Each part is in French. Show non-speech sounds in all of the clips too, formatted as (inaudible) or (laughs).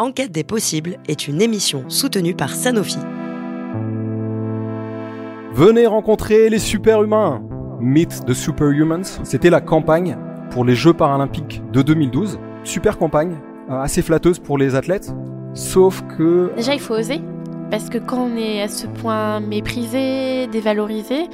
Enquête des possibles est une émission soutenue par Sanofi. Venez rencontrer les super-humains. Meet the Superhumans, c'était la campagne pour les Jeux paralympiques de 2012. Super campagne, euh, assez flatteuse pour les athlètes. Sauf que... Déjà, il faut oser. Parce que quand on est à ce point méprisé, dévalorisé,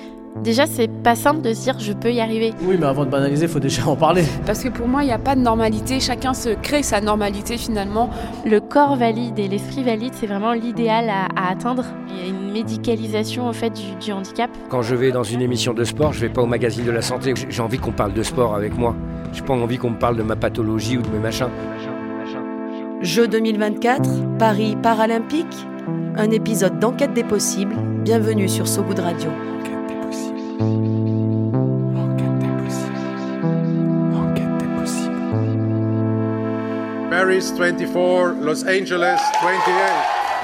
Déjà, c'est pas simple de se dire je peux y arriver. Oui, mais avant de banaliser, il faut déjà en parler. (laughs) Parce que pour moi, il n'y a pas de normalité. Chacun se crée sa normalité finalement. Le corps valide et l'esprit valide, c'est vraiment l'idéal à, atteindre. Il y a une médicalisation en fait du, handicap. Quand je vais dans une émission de sport, je vais pas au magazine de la santé. J'ai envie qu'on parle de sport avec moi. J'ai pas envie qu'on me parle de ma pathologie ou de mes machins. Jeux 2024, Paris Paralympique, un épisode d'Enquête des possibles. Bienvenue sur So Good Radio. Enquête des possibles. Enquête des possibles. Paris 24, Los Angeles 28.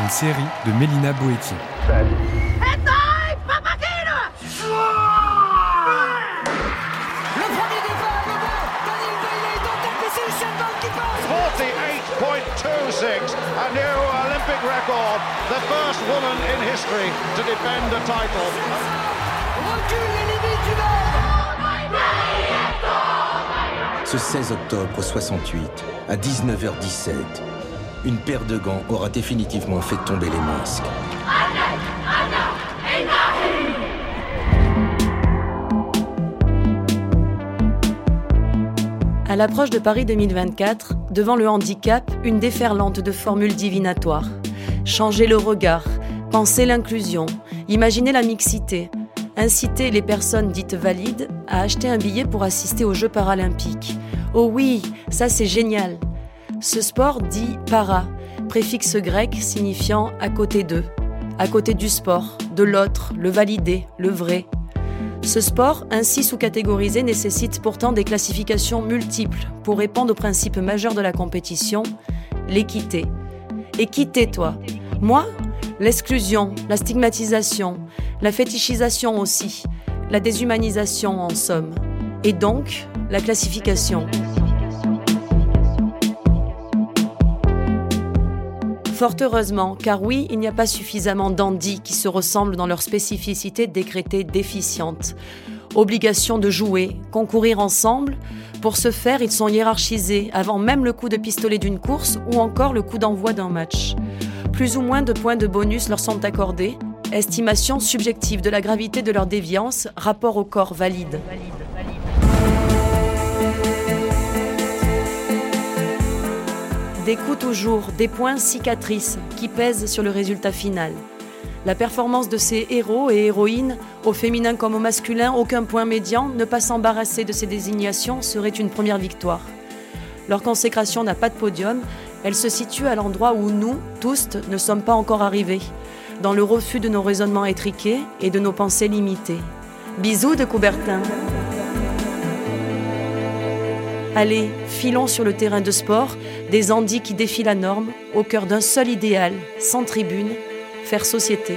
Une série de Mélina Boetti. Le premier départ, le bon, Daniel Bailey est en tête et c'est Usain Bolt qui passe 48.26, a new Olympic record, the first woman in history to defend a title. Ce 16 octobre 68, à 19h17, une paire de gants aura définitivement fait tomber les masques. À l'approche de Paris 2024, devant le handicap, une déferlante de formules divinatoires. Changer le regard, penser l'inclusion, imaginer la mixité, inciter les personnes dites valides à acheter un billet pour assister aux Jeux paralympiques. Oh oui, ça c'est génial. Ce sport dit para, préfixe grec signifiant à côté d'eux, à côté du sport, de l'autre, le validé, le vrai. Ce sport, ainsi sous-catégorisé, nécessite pourtant des classifications multiples pour répondre au principe majeur de la compétition, l'équité. Équité, toi. Moi, l'exclusion, la stigmatisation, la fétichisation aussi, la déshumanisation en somme. Et donc, la classification. Fort heureusement, car oui, il n'y a pas suffisamment d'andis qui se ressemblent dans leur spécificité décrétée déficiente. Obligation de jouer, concourir ensemble. Pour ce faire, ils sont hiérarchisés avant même le coup de pistolet d'une course ou encore le coup d'envoi d'un match. Plus ou moins de points de bonus leur sont accordés. Estimation subjective de la gravité de leur déviance, rapport au corps valide. Des coups toujours, des points cicatrices qui pèsent sur le résultat final. La performance de ces héros et héroïnes, au féminin comme au masculin, aucun point médian, ne pas s'embarrasser de ces désignations serait une première victoire. Leur consécration n'a pas de podium, elle se situe à l'endroit où nous, tous, ne sommes pas encore arrivés, dans le refus de nos raisonnements étriqués et de nos pensées limitées. Bisous de Coubertin. Allez, filons sur le terrain de sport, des andis qui défient la norme, au cœur d'un seul idéal, sans tribune, faire société.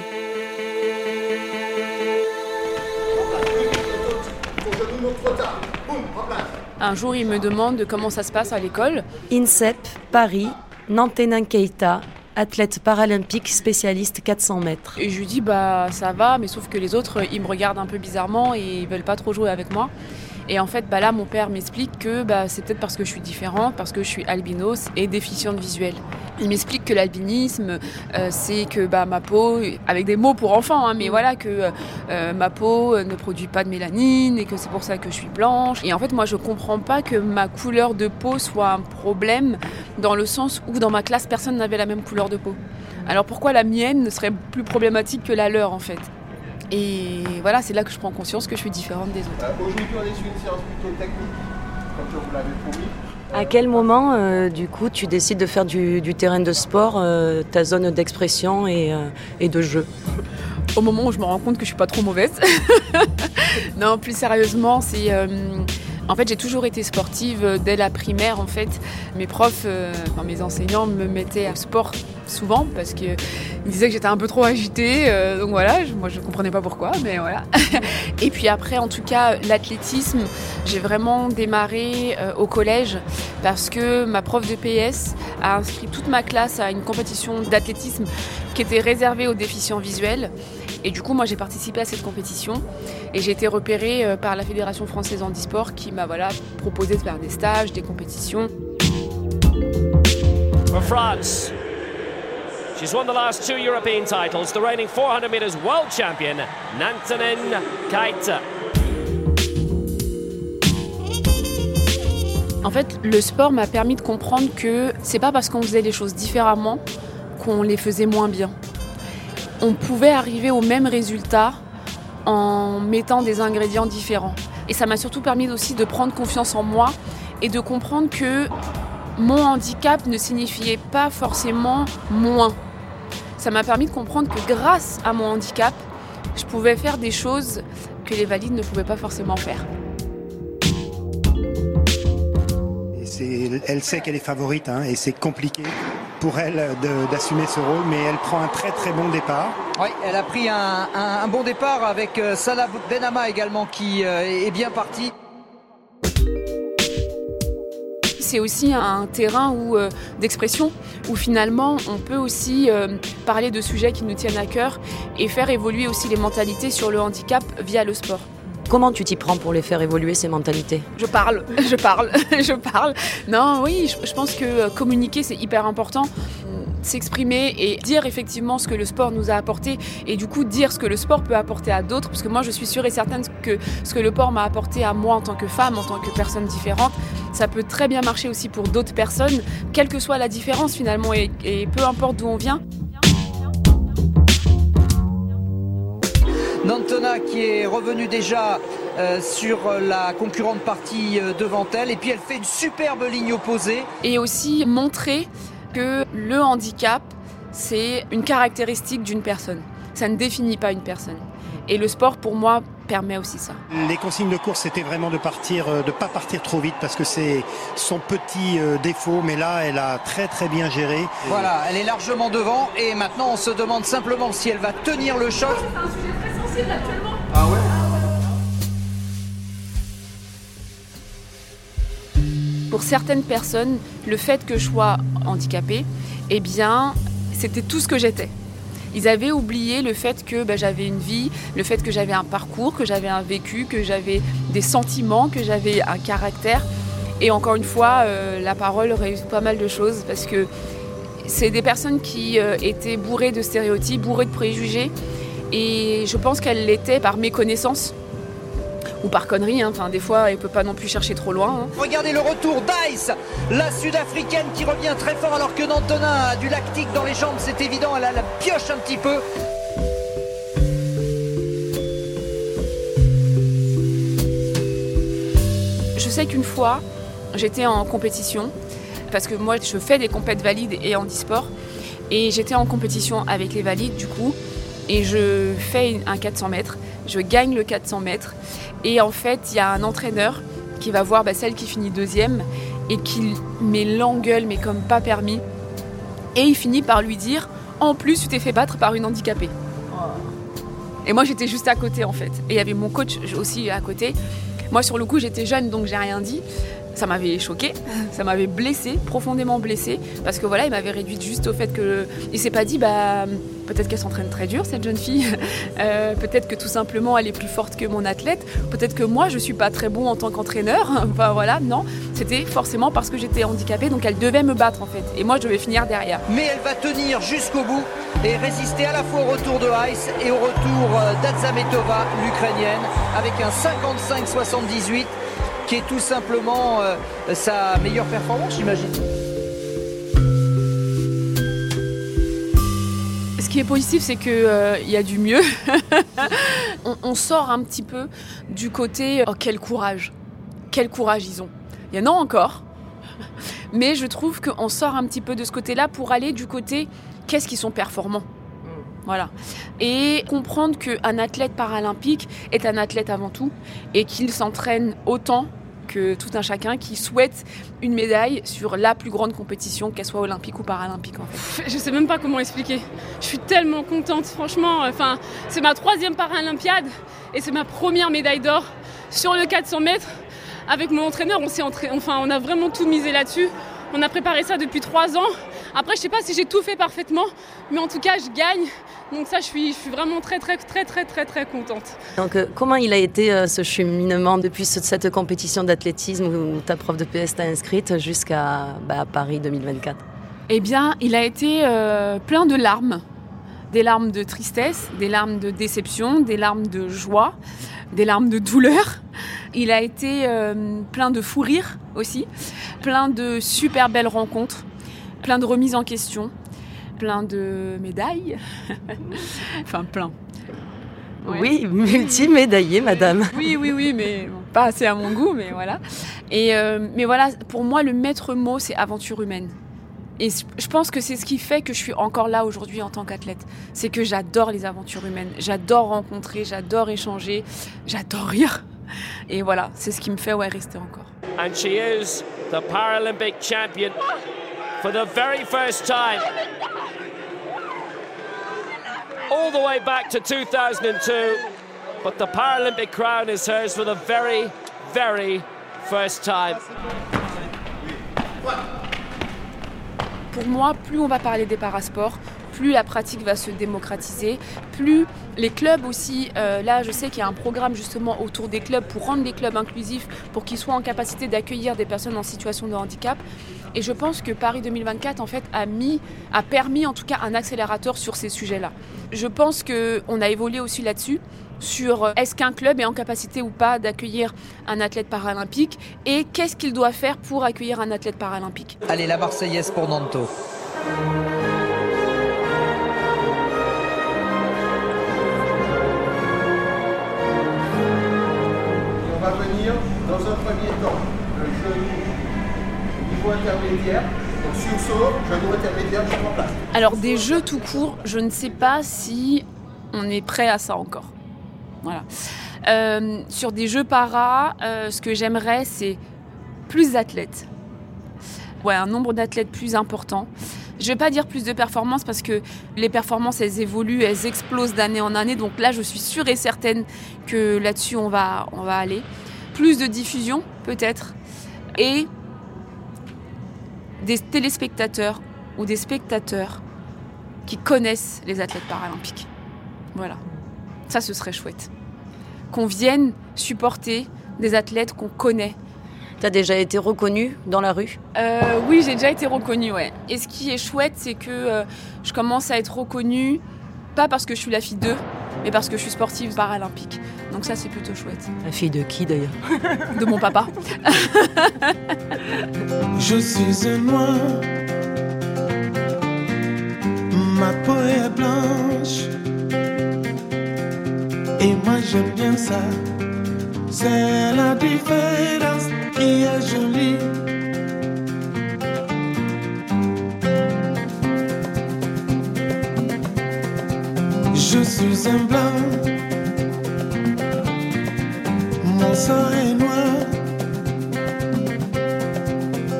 Un jour, il me demande comment ça se passe à l'école. INSEP, Paris, Nantenan Keita, athlète paralympique spécialiste 400 mètres. Et je lui dis bah ça va, mais sauf que les autres, ils me regardent un peu bizarrement et ils veulent pas trop jouer avec moi. Et en fait, bah là, mon père m'explique que bah, c'est peut-être parce que je suis différente, parce que je suis albinos et déficiente visuelle. Il m'explique que l'albinisme, euh, c'est que bah, ma peau, avec des mots pour enfants, hein, mais voilà, que euh, ma peau ne produit pas de mélanine et que c'est pour ça que je suis blanche. Et en fait, moi, je comprends pas que ma couleur de peau soit un problème dans le sens où dans ma classe, personne n'avait la même couleur de peau. Alors pourquoi la mienne ne serait plus problématique que la leur, en fait? Et voilà, c'est là que je prends conscience que je suis différente des autres. Aujourd'hui, on est sur une séance plutôt technique, comme vous l'avez promis. À quel moment, euh, du coup, tu décides de faire du, du terrain de sport euh, ta zone d'expression et, euh, et, de jeu Au moment où je me rends compte que je suis pas trop mauvaise. (laughs) non, plus sérieusement, c'est En fait, j'ai toujours été sportive euh, dès la primaire. En fait, mes profs, euh, mes enseignants me mettaient au sport souvent parce qu'ils disaient que j'étais un peu trop agitée. euh, donc voilà, je- moi je comprenais pas pourquoi, mais voilà. (laughs) Et puis après, en tout cas, l'athlétisme, j'ai vraiment démarré au collège parce que ma prof de PS a inscrit toute ma classe à une compétition d'athlétisme qui était réservée aux déficients visuels. Et du coup, moi, j'ai participé à cette compétition et j'ai été repérée euh, par la Fédération française handisport qui m'a voilà, proposé de faire des stages, des compétitions. For France. She's won the last two European titles, the reigning 400 metres world champion, Nantanen Keita. En fait, le sport m'a permis de comprendre que c'est pas parce qu'on faisait les choses différemment qu'on les faisait moins bien. On pouvait arriver au même résultat en mettant des ingrédients différents. Et ça m'a surtout permis aussi de prendre confiance en moi et de comprendre que mon handicap ne signifiait pas forcément moins. Ça m'a permis de comprendre que grâce à mon handicap, je pouvais faire des choses que les valides ne pouvaient pas forcément faire. Elle sait qu'elle est favorite hein, et c'est compliqué pour elle d'assumer ce rôle, mais elle prend un très très bon départ. Oui, elle a pris un, un- un bon départ avec euh, Salah Benama également qui euh, est bien parti. c'est aussi un terrain où, euh, d'expression où finalement on peut aussi euh, parler de sujets qui nous tiennent à cœur et faire évoluer aussi les mentalités sur le handicap via le sport. Comment tu t'y prends pour les faire évoluer, ces mentalités? Je parle, (laughs) je parle, (laughs) je parle. Non, oui, je, pense que euh, communiquer c'est hyper important. S'exprimer et dire effectivement ce que le sport nous a apporté et du coup dire ce que le sport peut apporter à d'autres parce que moi je suis sûre et certaine que ce que le sport m'a apporté à moi en tant que femme, en tant que personne différente, ça peut très bien marcher aussi pour d'autres personnes, quelle que soit la différence finalement et peu importe d'où on vient. Nantona qui est revenue déjà euh, sur la concurrente partie euh, devant elle et puis elle fait une superbe ligne opposée. Et aussi montrer que le handicap, c'est une caractéristique d'une personne. Ça ne définit pas une personne. Et le sport, pour moi, permet aussi ça. Les consignes de course, c'était vraiment de partir, euh, de pas partir trop vite parce que c'est son petit défaut. Mais là, elle a très très bien géré. Voilà, elle est largement devant et maintenant on se demande simplement si elle va tenir le choc. Actuellement. Ah ouais Pour certaines personnes, le fait que je sois handicapée, eh bien, c'était tout ce que j'étais. Ils avaient oublié le fait que bah, j'avais une vie, le fait que j'avais un parcours, que j'avais un vécu, que j'avais des sentiments, que j'avais un caractère. Et encore une fois, euh, la parole réussit pas mal de choses parce que c'est des personnes qui euh, étaient bourrées de stéréotypes, bourrées de préjugés. Et je pense qu'elles l'étaient par méconnaissance ou par connerie. hein. Enfin, des fois, elle peut pas non plus chercher trop loin. hein. Regardez le retour d'Ice, la sud-africaine qui revient très fort alors que Nantona a du lactique dans les jambes, c'est évident, elle a la pioche un petit peu. Je sais qu'une fois, j'étais en compétition, parce que moi je fais des compètes valides et handisport, et j'étais en compétition avec les valides du coup, et je fais un 400 mètres, je gagne le 400 mètres, et en fait il y a un entraîneur qui va voir bah, celle qui finit deuxième, et qui met l'engueule, mais comme pas permis, et il finit par lui dire, en plus tu t'es fait battre par une handicapée. Et moi j'étais juste à côté en fait. Et il y avait mon coach aussi à côté. Moi sur le coup j'étais jeune donc j'ai rien dit. Ça m'avait choqué, ça m'avait blessé, profondément blessé, parce que voilà, il m'avait réduite juste au fait que. Il s'est pas dit, bah, peut-être qu'elle s'entraîne très dur, cette jeune fille, (laughs) Euh, peut-être que tout simplement elle est plus forte que mon athlète, peut-être que moi je suis pas très bon en tant qu'entraîneur, (laughs) enfin voilà, non, c'était forcément parce que j'étais handicapée, donc elle devait me battre en fait, et moi je devais finir derrière. Mais elle va tenir jusqu'au bout et résister à la fois au retour de Ice et au retour euh, d'Adzametova, l'Ukrainienne, avec un 55-78 qui est tout simplement euh, sa meilleure performance, j'imagine. Ce qui est positif, c'est qu'il y a du mieux. (laughs) on, on sort un petit peu du côté oh, quel courage, quel courage ils ont. Il y en a encore, mais je trouve qu'on sort un petit peu de ce côté-là pour aller du côté qu'est-ce qu'ils sont performants. Voilà. Et comprendre qu'un athlète paralympique est un athlète avant tout et qu'il s'entraîne autant que tout un chacun qui souhaite une médaille sur la plus grande compétition, qu'elle soit olympique ou paralympique en fait. Je sais même pas comment expliquer. Je suis tellement contente, franchement. Enfin, c'est ma troisième paralympiade et c'est ma première médaille d'or sur le 400 mètres. Avec mon entraîneur, on s'est enfin, on a vraiment tout misé là-dessus. On a préparé ça depuis trois ans. Après, je sais pas si j'ai tout fait parfaitement, mais en tout cas, je gagne. Donc ça, je suis, je suis vraiment très, très, très, très, très, très contente. Donc, euh, comment il a été euh, ce cheminement depuis ce- cette compétition d'athlétisme où ta prof de PS t'a inscrite jusqu'à bah, Paris 2024 Eh bien, il a été euh, plein de larmes. Des larmes de tristesse, des larmes de déception, des larmes de joie, des larmes de douleur. Il a été euh, plein de fou rires aussi, plein de super belles rencontres, plein de remises en question, plein de médailles. (laughs) enfin, plein. Ouais. Oui, multimédaillée, madame. Oui, oui, oui, mais bon, pas assez à mon goût, mais voilà. Et euh, mais voilà, pour moi, le maître mot, c'est aventure humaine. Et je pense que c'est ce qui fait que je suis encore là aujourd'hui en tant qu'athlète. C'est que j'adore les aventures humaines. J'adore rencontrer, j'adore échanger, j'adore rire. Et voilà, c'est ce qui me fait ouais, rester encore. And she is the Paralympic champion for the very first time. All the way back to 2002. But the Paralympic crown is hers for the very, very first time. Pour moi, plus on va parler des parasports, plus la pratique va se démocratiser, plus les clubs aussi, euh, là je sais qu'il y a un programme justement autour des clubs pour rendre les clubs inclusifs, pour qu'ils soient en capacité d'accueillir des personnes en situation de handicap. Et je pense que Paris 2024 en fait a mis, a permis en tout cas un accélérateur sur ces sujets-là. Je pense qu'on a évolué aussi là-dessus sur euh, est-ce qu'un club est en capacité ou pas d'accueillir un athlète paralympique et qu'est-ce qu'il doit faire pour accueillir un athlète paralympique? Allez, la Marseillaise pour Nanto. Alors des jeux tout court, je ne sais pas si on est prêt à ça encore. Voilà. Euh, sur des jeux para, euh, ce que j'aimerais, c'est plus d'athlètes. Ouais, un nombre d'athlètes plus important. Je vais pas dire plus de performances parce que les performances, elles évoluent, elles explosent d'année en année. Donc là, je suis sûre et certaine que là-dessus, on va, on va aller. Plus de diffusion, peut-être. Et des téléspectateurs ou des spectateurs qui connaissent les athlètes paralympiques. Voilà. Ça, ce serait chouette. Qu'on vienne supporter des athlètes qu'on connaît. Tu as déjà été reconnue dans la rue? Euh, oui, j'ai déjà été reconnue, ouais. Et ce qui est chouette, c'est que euh, je commence à être reconnue, pas parce que je suis la fille d'eux, mais parce que je suis sportive paralympique. Donc ça, c'est plutôt chouette. La fille de qui d'ailleurs (laughs) De mon papa. (laughs) Je suis un noir, ma peau est blanche, et moi j'aime bien ça. C'est la différence qui est jolie. Je suis un blanc, mon sang est noir.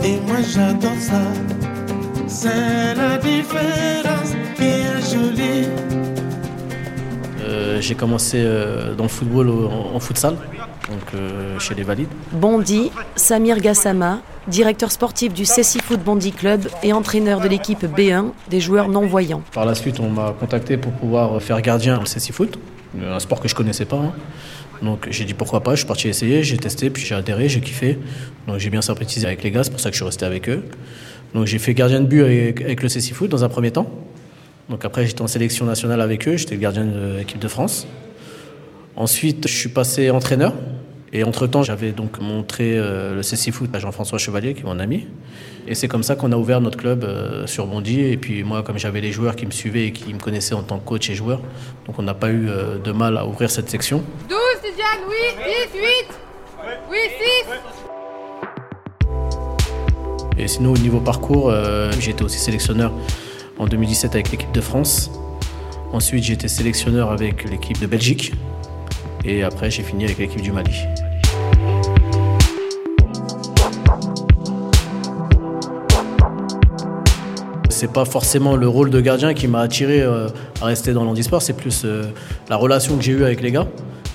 Et moi j'adore ça. C'est la différence qui est jolie. Euh, j'ai commencé euh, dans le football en futsal, donc euh, chez les Valides. Bondy, Samir Gassama, directeur sportif du Cessy Foot Bondy Club et entraîneur de l'équipe B1 des joueurs non-voyants. Par la suite, on m'a contacté pour pouvoir faire gardien au CSI Foot, un sport que je connaissais pas. hein. Donc j'ai dit pourquoi pas, je suis parti essayer, j'ai testé, puis j'ai adhéré, j'ai kiffé. Donc j'ai bien sympathisé avec les gars, c'est pour ça que je suis resté avec eux. Donc j'ai fait gardien de but avec, le CSI Foot dans un premier temps. Donc après j'étais en sélection nationale avec eux, j'étais le gardien de l'équipe de France. Ensuite je suis passé entraîneur. Et entre-temps, j'avais donc montré euh, le CSI Foot à Jean-François Chevalier, qui est mon ami. Et c'est comme ça qu'on a ouvert notre club euh, sur Bondy. Et puis moi, comme j'avais les joueurs qui me suivaient et qui me connaissaient en tant que coach et joueur, donc on n'a pas eu euh, de mal à ouvrir cette section. 12, Tidiane, oui, 10, 8, oui, 6. Et sinon, au niveau parcours, euh, été aussi sélectionneur en 2017 avec l'équipe de France. Ensuite, j'ai été sélectionneur avec l'équipe de Belgique. Et après, j'ai fini avec l'équipe du Mali. c'est pas forcément le rôle de gardien qui m'a attiré euh, à rester dans l'handisport, c'est plus euh, la relation que j'ai eue avec les gars.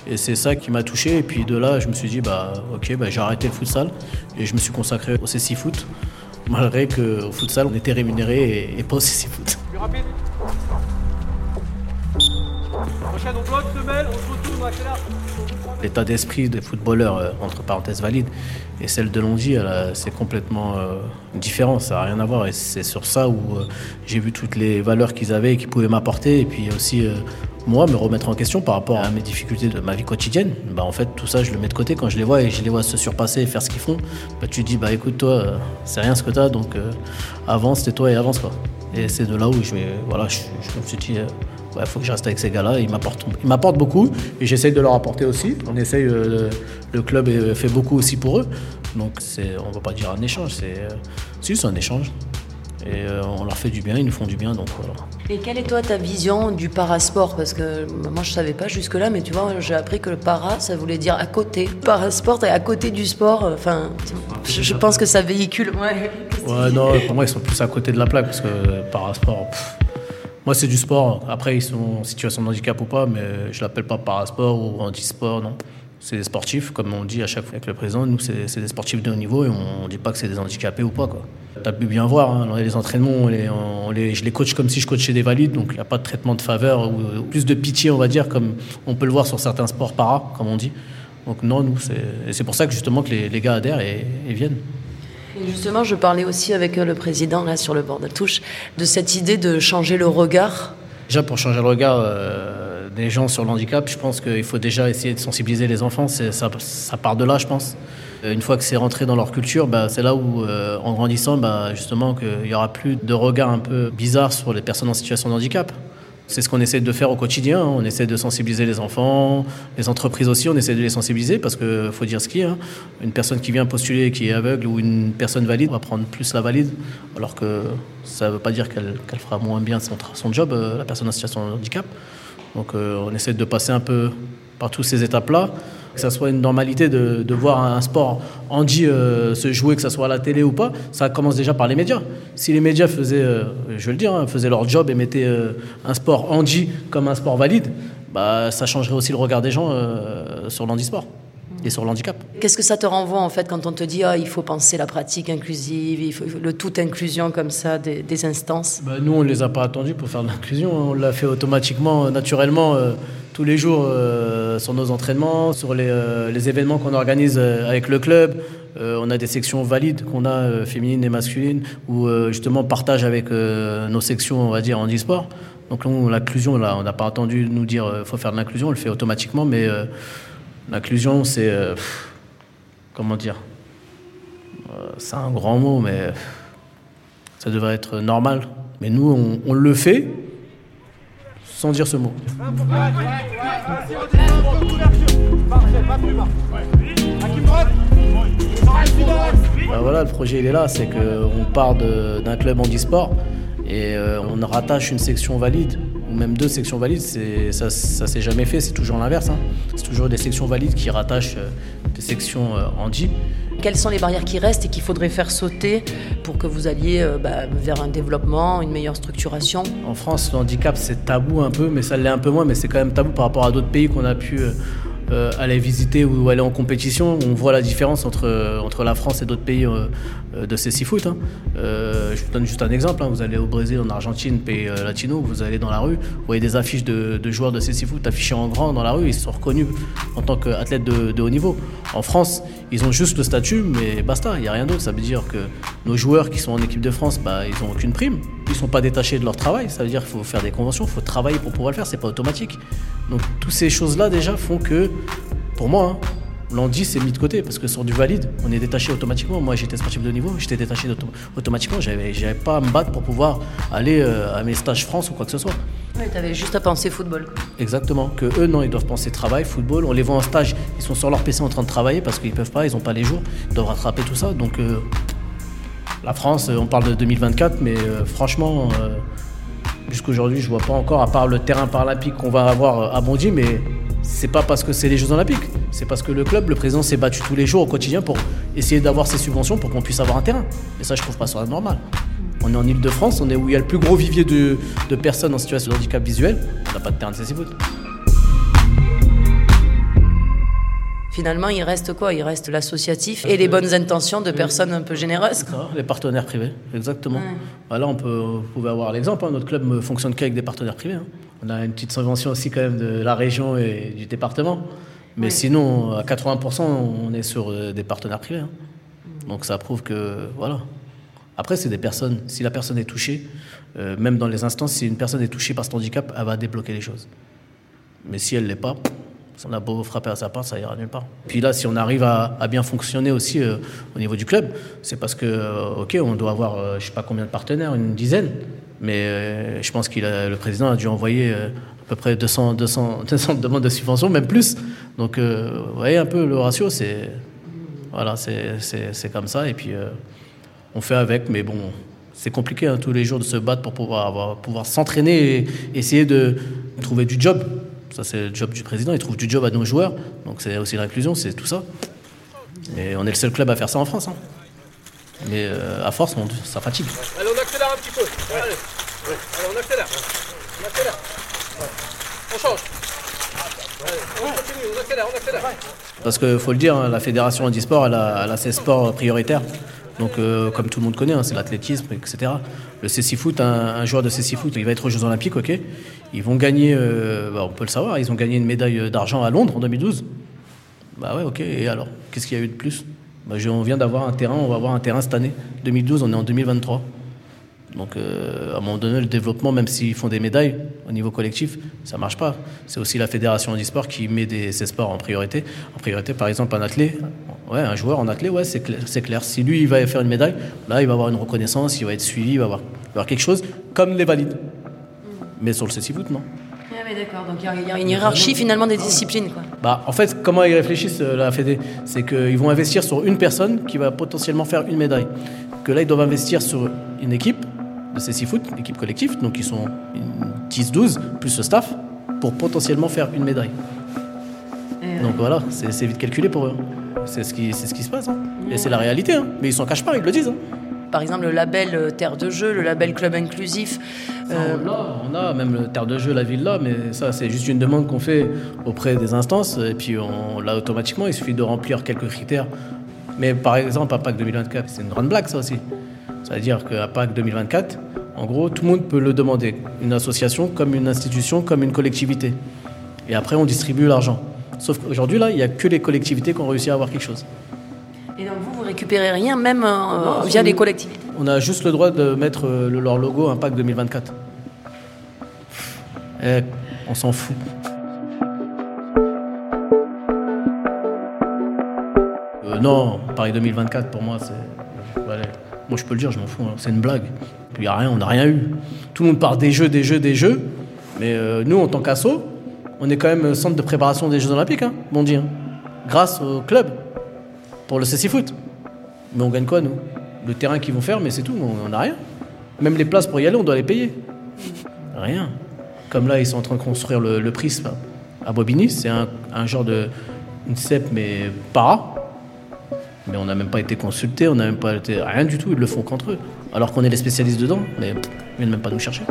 Et c'est ça qui m'a touché. Et puis de là, je me suis dit, bah ok, bah, j'ai arrêté le futsal et je me suis consacré au CC Foot, malgré qu'au futsal, on était rémunéré et, et pas au CC Foot. Plus rapide. L'état d'esprit des footballeurs, euh, entre parenthèses valides, et celle de Longy, c'est complètement euh, différent, ça n'a rien à voir. Et c'est sur ça où euh, j'ai vu toutes les valeurs qu'ils avaient et qu'ils pouvaient m'apporter. Et puis aussi, moi, me remettre en question par rapport à mes difficultés de ma vie quotidienne. Bah, en fait, tout ça, je le mets de côté quand je les vois et je les vois se surpasser et faire ce qu'ils font. Bah, tu te dis, bah écoute, toi, c'est rien ce que tu as, donc avance, tais-toi et avance. Quoi. Et c'est de là où je, voilà, je me suis dit, il ouais, faut que je reste avec ces gars-là. Ils m'apportent, ils m'apportent beaucoup et j'essaye de leur apporter aussi. On essaye, euh, le club euh, fait beaucoup aussi pour eux. Donc c'est, on va pas dire un échange, c'est, euh, si, c'est un échange. Et euh, on leur fait du bien, ils nous font du bien, donc voilà. Et quelle est toi ta vision du parasport? Parce que moi je savais pas jusque-là, mais tu vois, j'ai appris que le para, ça voulait dire à côté. Parasport est à côté du sport. Enfin, je, je pense que ça véhicule. Ouais. Ouais, non, pour moi, ils sont plus à côté de la plaque parce que euh, parasport, pff, moi, c'est du sport. Après, ils sont en situation de handicap ou pas, mais je l'appelle pas parasport ou handisport, non. C'est des sportifs, comme on dit à chaque fois avec le président. Nous, c'est des sportifs de haut niveau et on ne dit pas que c'est des handicapés ou pas. Quoi. T'as pu bien voir, hein, les entraînements, on les, on les- je les coach comme si je coachais des valides, donc il n'y a pas de traitement de faveur ou, plus de pitié, on va dire, comme on peut le voir sur certains sports para, comme on dit. Donc non, nous, c'est pour ça que justement que les, les gars adhèrent et viennent. Justement, je parlais aussi avec euh, le président là sur le bord de la touche de cette idée de changer le regard. Déjà, pour changer le regard euh, des gens sur le handicap, je pense qu'il faut déjà essayer de sensibiliser les enfants. Ça, ça part de là, je pense. Euh, Une fois que c'est rentré dans leur culture, bah, c'est là où, en grandissant, bah, justement, qu'il n'y aura plus de regard un peu bizarre sur les personnes en situation de handicap. C'est ce qu'on essaie de faire au quotidien. hein. On essaie de sensibiliser les enfants, les entreprises aussi, on essaie de les sensibiliser parce qu'il faut dire ce qu'il y a. Une personne qui vient postuler et qui est aveugle ou une personne valide va prendre plus la valide, alors que ça ne veut pas dire qu'elle fera moins bien son job, euh, la personne en situation de handicap. Donc euh, on essaie de passer un peu par toutes ces étapes-là, que ça soit une normalité de, de voir un sport handi euh, se jouer, que ça soit à la télé ou pas, ça commence déjà par les médias. Si les médias faisaient, euh, je vais le dire, hein, faisaient leur job et mettaient euh, un sport handi comme un sport valide, bah, ça changerait aussi le regard des gens sur l'handisport et sur le handicap. Qu'est-ce que ça te renvoie en fait quand on te dit ah, il faut penser la pratique inclusive, il faut le tout inclusion comme ça des, des instances? Bah, nous, on ne les a pas attendus pour faire de l'inclusion. hein. On l'a fait automatiquement, naturellement, euh, tous les jours euh, sur nos entraînements, sur les, euh, événements qu'on organise euh, avec le club. On a des sections valides qu'on a, féminines et masculines, où justement on partage avec nos sections, on va dire, en e-sport. Donc l'inclusion, là, on n'a pas attendu nous dire il faut faire de l'inclusion, on le fait automatiquement, mais l'inclusion, c'est. comment dire? C'est un grand mot, mais ça devrait être normal. Mais nous, on le fait sans dire ce mot. Bah voilà, le projet il est là, c'est qu'on part d'un club handisport et euh, on rattache une section valide ou même deux sections valides. Ça, ça s'est jamais fait, c'est toujours l'inverse. hein. C'est toujours des sections valides qui rattachent euh, des sections euh, handi. Quelles sont les barrières qui restent et qu'il faudrait faire sauter pour que vous alliez euh, bah, vers un développement, une meilleure structuration? En France, le handicap, c'est tabou un peu, mais ça l'est un peu moins, mais c'est quand même tabou par rapport à d'autres pays qu'on a pu euh, euh, aller visiter ou aller en compétition. On voit la différence entre, euh, entre la France et d'autres pays euh, de ces foot. hein. Je vous donne juste un exemple. hein. Vous allez au Brésil, en Argentine, pays latino, vous allez dans la rue, vous voyez des affiches de, joueurs de ces six foot affichées en grand dans la rue, ils sont reconnus en tant qu'athlètes de, de haut niveau. En France, ils ont juste le statut, mais basta, il n'y a rien d'autre. Ça veut dire que nos joueurs qui sont en équipe de France, bah, ils n'ont aucune prime. Ils sont pas détachés de leur travail. Ça veut dire qu'il faut faire des conventions, il faut travailler pour pouvoir le faire. C'est pas automatique. Donc, toutes ces choses-là, déjà, font que, pour moi, hein, l'handi, c'est mis de côté. Parce que sur du valide, on est détaché automatiquement. Moi, j'étais sportif de niveau, j'étais détaché automatiquement. J'avais j'avais pas à me battre pour pouvoir aller euh, à mes stages France ou quoi que ce soit. Oui, tu avais juste à penser football. quoi. Exactement. Que eux, non, ils doivent penser travail, football. On les voit en stage, ils sont sur leur PC en train de travailler parce qu'ils peuvent pas, ils n'ont pas les jours. Ils doivent rattraper tout ça. Donc, euh, la France, euh, on parle de 2024, mais euh, franchement, euh, jusqu'aujourd'hui, je vois pas encore, à part le terrain paralympique qu'on va avoir à Bondy, mais c'est pas parce que c'est les Jeux Olympiques. C'est parce que le club, le président s'est battu tous les jours au quotidien pour essayer d'avoir ces subventions pour qu'on puisse avoir un terrain. Et ça, je trouve pas ça normal. On est en Ile-de-France, on est où il y a le plus gros vivier de, personnes en situation de handicap visuel. On n'a pas de terrain de Finalement, il reste quoi? Il reste l'associatif et les bonnes intentions de personnes un peu généreuses. quoi. Les partenaires privés, exactement. Bah là, on peut, vous pouvez avoir l'exemple. hein, Notre club ne fonctionne qu'avec des partenaires privés. hein. On a une petite subvention aussi quand même de la région et du département. Mais sinon, à 80%, on est sur euh, des partenaires privés. hein. Donc ça prouve que, voilà. Après, c'est des personnes. Si la personne est touchée, euh, même dans les instances, si une personne est touchée par cet handicap, elle va débloquer les choses. Mais si elle ne l'est pas, si on a beau frapper à sa porte, ça ira nulle part. Puis là, si on arrive à, bien fonctionner aussi euh, au niveau du club, c'est parce que, euh, ok, on doit avoir, euh, je sais pas combien de partenaires, une dizaine, mais euh, je pense que le président a dû envoyer à peu près 200, 200, 200 demandes de subvention, même plus. Donc, vous voyez un peu le ratio, c'est voilà, c'est comme ça. Et puis, on fait avec, mais bon, c'est compliqué hein, tous les jours de se battre pour pouvoir, pouvoir s'entraîner et essayer de trouver du job. Ça, c'est le job du président. Il trouve du job à nos joueurs. Donc, c'est aussi l'inclusion, c'est tout ça. Et on est le seul club à faire ça en France. hein. Mais euh, à force, on- ça fatigue. Allez, on accélère un petit peu. Allez, Allez, on accélère. On accélère. On change. Allez, on continue, on accélère, on accélère. Parce qu'il faut le dire, hein, la fédération handisport, elle a, elle a ses sports prioritaires. Donc, euh, comme tout le monde connaît, hein, c'est l'athlétisme, etc. Le cécifoot, un, un joueur de cécifoot, il va être aux Jeux Olympiques, ok Ils vont gagner, euh, bah, on peut le savoir, ils ont gagné une médaille d'argent à Londres en 2012. Bah ouais, ok, et alors Qu'est-ce qu'il y a eu de plus? Bah, On vient d'avoir un terrain, on va avoir un terrain cette année. 2012, on est en 2023. Donc, euh, à un moment donné, le développement, même s'ils font des médailles au niveau collectif, ça marche pas. C'est aussi la fédération handisport qui met des, ces sports en priorité. En priorité, par exemple, un athlète, ouais, un joueur en athlète, ouais, c'est clair, clair. Si lui, il va faire une médaille, là, il va avoir une reconnaissance, il va être suivi, il va avoir quelque chose comme les valides. Mais sur le cécifoot, non. Ah oui, d'accord. Donc il y a- il y, a une hiérarchie finalement des disciplines. Quoi. Bah, en fait, comment ils réfléchissent, euh, la Fédé C'est qu'ils vont investir sur une personne qui va potentiellement faire une médaille. Que là, ils doivent investir sur une équipe de ces six foot, une équipe collective, donc ils sont une 10-12, plus le staff, pour potentiellement faire une médaille. Donc voilà, c'est vite calculé pour eux. C'est ce qui, c'est ce qui se passe. hein. Et c'est la réalité. hein. Mais ils s'en cachent pas, ils le disent. hein. Par exemple, le label euh, Terre de jeu, le label Club inclusif. euh, On a même le terre de jeu, la ville là, mais ça c'est juste une demande qu'on fait auprès des instances et puis on l'a automatiquement. Il suffit de remplir quelques critères. Mais par exemple, à Pâques 2024, c'est une grande blague ça aussi. Ça veut dire qu'à Pâques 2024, en gros, tout le monde peut le demander. Une association, comme une institution, comme une collectivité. Et après, on distribue l'argent. Sauf qu'aujourd'hui, là, il n'y a que les collectivités qui ont réussi à avoir quelque chose. Récupérez rien, même euh, via les collectivités. On a juste le droit de mettre euh, le- leur logo Impact 2024. Eh, on s'en fout. Euh, non, Paris 2024 pour moi c'est. moi je peux le dire, je m'en fous, hein, c'est une blague. Il y a rien, on n'a rien eu. Tout le monde parle des jeux, des jeux, des jeux. Mais euh, nous en tant qu'asso, on est quand même centre de préparation des Jeux Olympiques, hein, bon dit. hein. grâce au club pour le CC-Foot. Mais on gagne quoi, nous? Le terrain qu'ils vont faire, mais c'est tout, on n'a rien. Même les places pour y aller, on doit les payer. Rien. Comme là, ils sont en train de construire le, Prisme à Bobigny. C'est un, genre de. Une CEP, mais para. Mais on n'a même pas été consulté, on n'a même pas été. Rien du tout, ils le font qu'entre eux. Alors qu'on est les spécialistes dedans, mais ils viennent même pas nous chercher.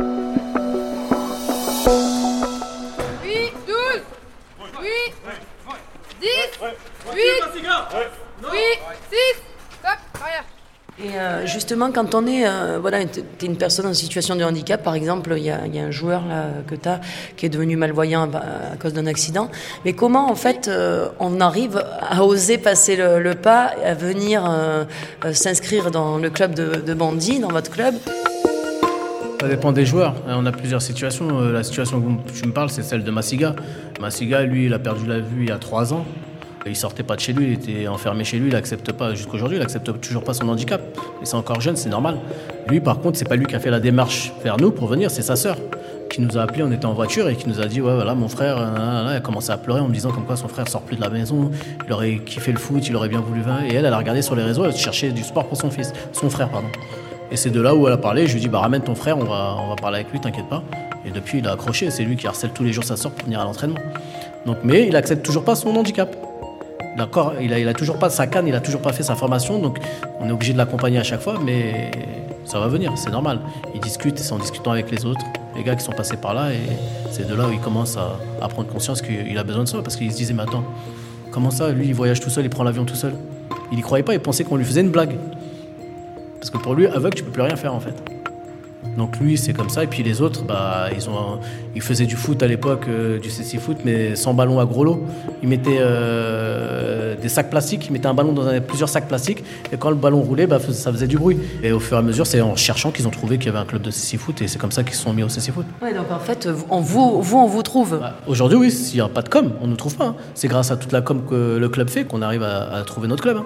Justement, quand on est, euh, voilà, t'es une personne en situation de handicap, par exemple, il y a, un joueur là que tu as qui est devenu malvoyant à cause d'un accident. Mais comment, en fait, euh, on arrive à oser passer le, pas à venir euh, s'inscrire dans le club de, de dans votre club? Ça dépend des joueurs. hein, On a plusieurs situations. La situation dont tu me parles, c'est celle de Massiga. Massiga, lui, il a perdu la vue il y a trois ans. Il sortait pas de chez lui, il était enfermé chez lui, il accepte pas, jusqu'aujourd'hui, il accepte toujours pas son handicap. Et c'est encore jeune, c'est normal. Lui, par contre, c'est pas lui qui a fait la démarche vers nous pour venir, c'est sa sœur qui nous a appelé, on était en voiture et qui nous a dit ouais voilà mon frère euh, nan, elle a commencé à pleurer en me disant comme quoi son frère sort plus de la maison il aurait kiffé le foot il aurait bien voulu venir et elle elle a regardé sur les réseaux elle cherchait du sport pour son fils son frère pardon et c'est de là où elle a parlé. Je lui ai dit, bah, ramène ton frère, on va, on va parler avec lui, t'inquiète pas. Et depuis, il a accroché. C'est lui qui harcèle tous les jours sa soeur pour venir à l'entraînement. Donc, mais il accepte toujours pas son handicap. D'accord Il a, toujours pas sa canne, il a toujours pas fait sa formation. Donc, on est obligé de l'accompagner à chaque fois. Mais Ça va venir, c'est normal. Il discute, et c'est en discutant avec les autres, les gars qui sont passés par là, et c'est de là où il commence à, prendre conscience qu'il a besoin de ça, parce qu'il se disait, mais attends, comment ça, lui, il voyage tout seul, il prend l'avion tout seul? Il y croyait pas, il pensait qu'on lui faisait une blague. Parce que pour lui, aveugle, tu peux plus rien faire en fait. Donc lui, c'est comme ça. Et puis les autres, bah, ils, ont, ils faisaient du foot à l'époque, euh, du CC foot, mais sans ballon à gros lot. Ils mettaient euh, des sacs plastiques, ils mettaient un ballon dans un- plusieurs sacs plastiques. Et quand le ballon roulait, bah, ça faisait du bruit. Et au fur et à mesure, c'est en cherchant qu'ils ont trouvé qu'il y avait un club de CC foot. Et c'est comme ça qu'ils se sont mis au CC foot. Ouais, donc en fait, vous- on vous, vous, on vous trouve. Aujourd'hui, oui, s'il n'y a pas de com, on ne nous trouve pas. hein. C'est grâce à toute la com que le club fait qu'on arrive à, à trouver notre club. hein.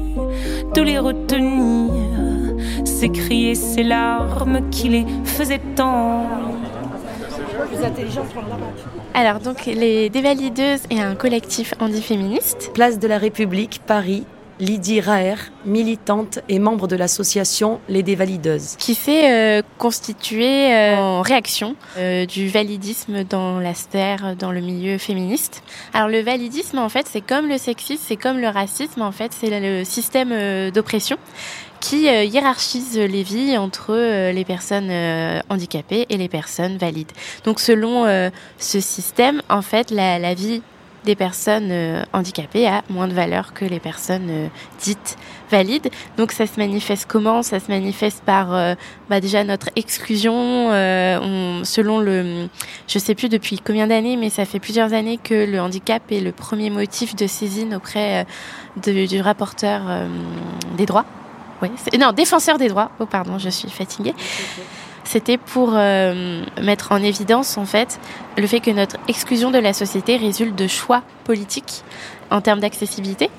de les retenir, s'écrier ces larmes qui les faisaient tant. Alors donc les dévalideuses et un collectif handiféministe. Place de la République, Paris. Lydie Raer, militante et membre de l'association Les Dévalideuses. qui s'est euh, constitué euh, en réaction euh, du validisme dans la sphère, dans le milieu féministe. Alors le validisme, en fait, c'est comme le sexisme, c'est comme le racisme, en fait, c'est le système d'oppression qui hiérarchise les vies entre les personnes handicapées et les personnes valides. Donc selon ce système, en fait, la vie des personnes euh, handicapées a moins de valeur que les personnes euh, dites valides. Donc ça se manifeste comment? Ça se manifeste par euh, bah, déjà notre exclusion. on- selon le, je sais plus depuis combien d'années, mais ça fait plusieurs années que le handicap est le premier motif de saisine auprès de- du rapporteur des droits. Non, défenseur des droits. Oh pardon, je suis fatiguée. C'était pour euh, mettre en évidence en fait le fait que notre exclusion de la société résulte de choix politiques en termes d'accessibilité.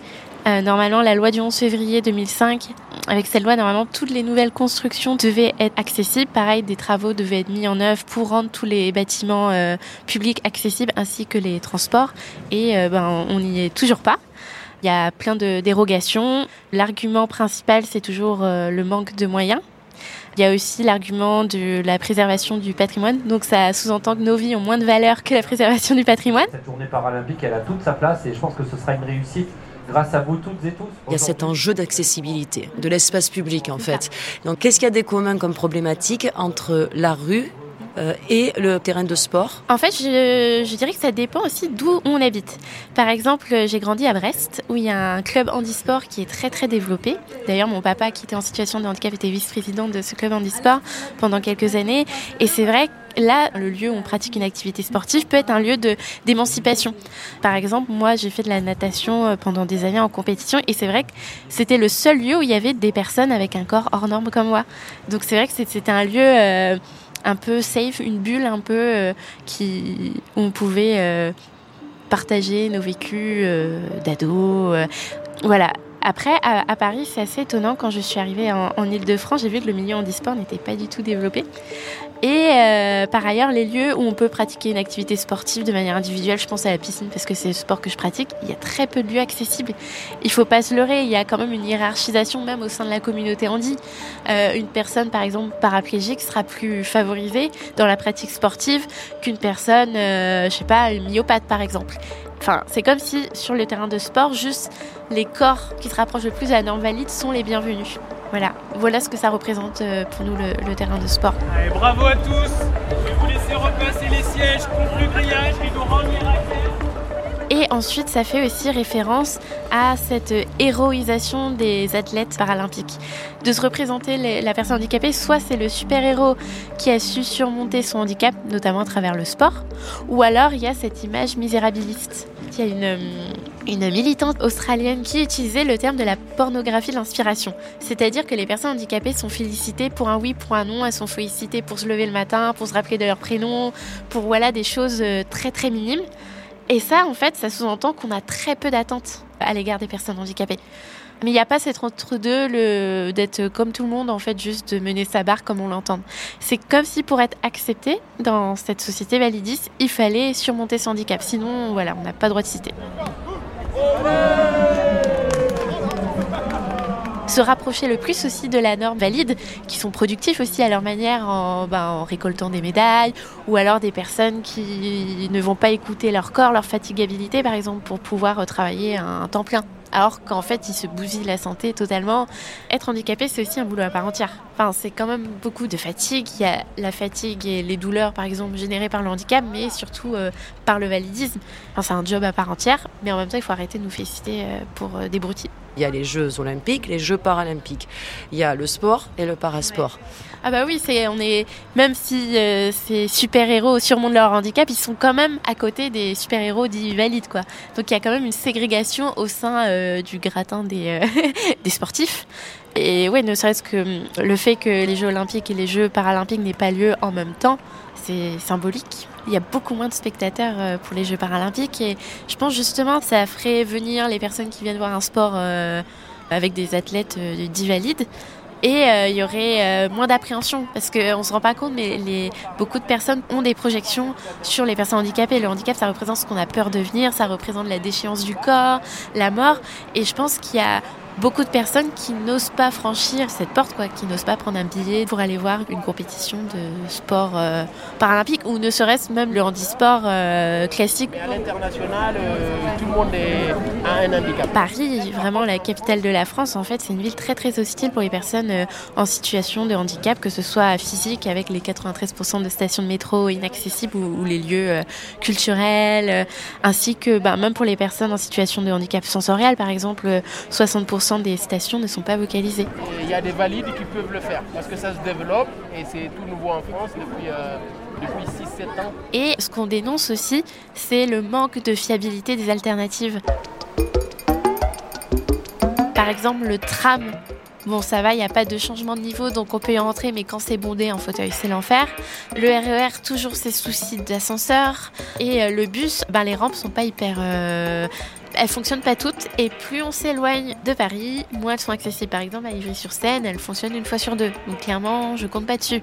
Euh, normalement, la loi du 11 février 2005, avec cette loi, normalement, toutes les nouvelles constructions devaient être accessibles. Pareil, des travaux devaient être mis en œuvre pour rendre tous les bâtiments euh, publics accessibles, ainsi que les transports. Et ben, on n'y est toujours pas. Il y a plein de dérogations. L'argument principal, c'est toujours le manque de moyens. Il y a aussi l'argument de la préservation du patrimoine. Donc ça sous-entend que nos vies ont moins de valeur que la préservation du patrimoine. Cette tournée paralympique, elle a toute sa place et je pense que ce sera une réussite grâce à vous toutes et tous. Il y a cet enjeu d'accessibilité, de l'espace public en fait. Donc qu'est-ce qu'il y a des communs comme problématique entre la rue euh, et le terrain de sport En fait, je, je dirais que ça dépend aussi d'où on habite. Par exemple, j'ai grandi à Brest, où il y a un club handisport qui est très très développé. D'ailleurs, mon papa, qui était en situation de handicap, était vice-président de ce club handisport pendant quelques années. Et c'est vrai que là, le lieu où on pratique une activité sportive peut être un lieu d'émancipation. Par exemple, moi, j'ai fait de la natation euh, pendant des années en compétition, et c'est vrai que c'était le seul lieu où il y avait des personnes avec un corps hors norme comme moi. Donc c'est vrai que c'était un lieu euh, un peu safe, une bulle un peu euh, qui où on pouvait euh, partager nos vécus euh, d'ados. euh, voilà. Après, à, Paris, c'est assez étonnant. Quand je suis arrivée en, en Ile-de-France, j'ai vu que le milieu handisport n'était pas du tout développé. Et euh, par ailleurs, les lieux où on peut pratiquer une activité sportive de manière individuelle, je pense à la piscine parce que c'est le sport que je pratique, il y a très peu de lieux accessibles. Il faut pas se leurrer, il y a quand même une hiérarchisation même au sein de la communauté handi. Euh, une personne, par exemple, paraplégique sera plus favorisée dans la pratique sportive qu'une personne, euh, je sais pas, une myopathe par exemple. Enfin, c'est comme si sur le terrain de sport, juste les corps qui se rapprochent le plus de la norme valide sont les bienvenus. Voilà, voilà ce que ça représente euh, pour nous le, le terrain de sport. Allez, bravo à tous. Je vais vous laisser repasser les sièges contre le grillage, rideau rendre Et ensuite, ça fait aussi référence à cette héroïsation des athlètes paralympiques. De se représenter les- la personne handicapée, soit c'est le super-héros qui a su surmonter son handicap, notamment à travers le sport, ou alors il y a cette image misérabiliste. Il y a une, une militante australienne qui utilisait le terme de la pornographie de l'inspiration. C'est-à-dire que les personnes handicapées sont félicitées pour un oui, pour un non, elles sont félicitées pour se lever le matin, pour se rappeler de leur prénom, pour voilà des choses euh, très très minimes. Et ça, en fait, ça sous-entend qu'on a très peu d'attentes à l'égard des personnes handicapées. Mais il n'y a pas cet entre-deux, le, d'être comme tout le monde, en fait, juste de mener sa barre comme on l'entend. C'est comme si pour être accepté dans cette société validiste, il fallait surmonter son handicap. Sinon, voilà, on n'a pas le droit de citer. se rapprocher le plus aussi de la norme valide, qui sont productifs aussi à leur manière en, ben, en, récoltant des médailles, ou alors des personnes qui ne vont pas écouter leur corps, leur fatigabilité par exemple, pour pouvoir travailler un temps plein alors qu'en fait, ils se bousillent la santé totalement. Être handicapé, c'est aussi un boulot à part entière. Enfin, c'est quand même beaucoup de fatigue. Il y a la fatigue et les douleurs, par exemple, générées par le handicap, mais surtout euh, par le validisme. Enfin, c'est un job à part entière, mais en même temps, il faut arrêter de nous féliciter euh, pour euh, des broutilles. Il y a les Jeux olympiques, les Jeux paralympiques. Il y a le sport et le parasport. Ah bah oui, c'est on est même si euh, ces super-héros surmontent leur handicap, ils sont quand même à côté des super-héros dits valides quoi. Donc il y a quand même une ségrégation au sein euh, du gratin des euh, (laughs) des sportifs. Et ouais, ne serait-ce que hum, le fait que les Jeux olympiques et les Jeux paralympiques n'aient pas lieu en même temps, c'est symbolique. Il y a beaucoup moins de spectateurs euh, pour les Jeux paralympiques et je pense justement que ça ferait venir les personnes qui viennent voir un sport euh, avec des athlètes euh, dits valides et il y aurait moins d'appréhension parce qu'on se rend pas compte mais les, beaucoup de personnes ont des projections sur les personnes handicapées. Le handicap ça représente ce qu'on a peur de venir ça représente la déchéance du corps la mort. Et je pense qu'il y a beaucoup de personnes qui n'osent pas franchir cette porte, quoi, qui n'osent pas prendre un billet pour aller voir une compétition de sport euh, paralympique ou ne serait-ce même le handisport euh, classique. Mais à l'international, euh, tout le monde est, a un handicap. Paris, vraiment la capitale de la France, en fait, c'est une ville très très hostile pour les personnes euh, en situation de handicap, que ce soit physique avec les 93% de stations de métro inaccessibles ou, ou les lieux culturels, ainsi que bah, même pour les personnes en situation de handicap sensoriel, par exemple, 60% des stations ne sont pas vocalisées. Il y a des valides qui peuvent le faire parce que ça se développe et c'est tout nouveau en France depuis, euh, depuis 6-7 ans. Et ce qu'on dénonce aussi, c'est le manque de fiabilité des alternatives. Par exemple, le tram. Bon, ça va, il n'y a pas de changement de niveau, donc on peut y rentrer, mais quand c'est bondé en fauteuil, c'est l'enfer. Le RER, toujours ses soucis d'ascenseur. Et euh, le bus, ben, les rampes sont pas hyper. Euh elles fonctionnent pas toutes et plus on s'éloigne de Paris, moins elles sont accessibles. Par exemple, à Ivry-sur-Seine, elles fonctionnent une fois sur deux. Donc clairement, je compte pas dessus.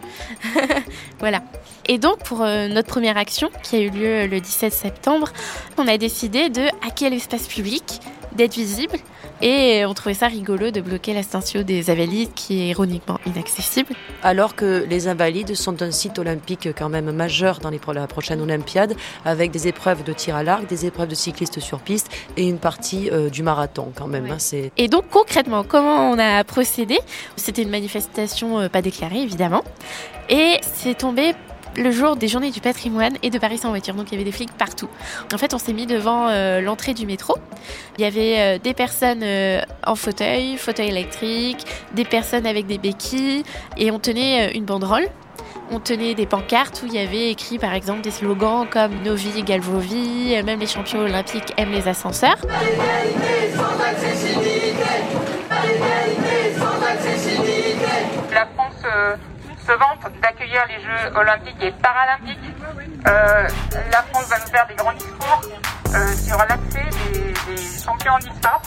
(laughs) voilà. Et donc, pour euh, notre première action, qui a eu lieu le 17 septembre, on a décidé de hacker l'espace public, d'être visible. Et on trouvait ça rigolo de bloquer l'ascension des Invalides, qui est ironiquement inaccessible. Alors que les Invalides sont un site olympique quand même majeur dans les, la prochaine Olympiade, avec des épreuves de tir à l'arc, des épreuves de cyclistes sur piste et une partie euh, du marathon quand même. Ouais. Hein. Et donc concrètement, comment on a procédé? C'était une manifestation euh, pas déclarée évidemment. Et c'est tombé le jour des journées du patrimoine et de Paris sans voiture. Donc il y avait des flics partout. En fait, on s'est mis devant euh, l'entrée du métro. Il y avait euh, des personnes euh, en fauteuil, fauteuil électrique, des personnes avec des béquilles et on tenait une banderole. On tenait des pancartes où il y avait écrit par exemple des slogans comme Nos vies égale vos vies, même les champions olympiques aiment les ascenseurs. La France euh, se vante d'accueillir les Jeux olympiques et paralympiques. Euh, la France va nous faire des grands discours euh, sur l'accès des, champions en sport.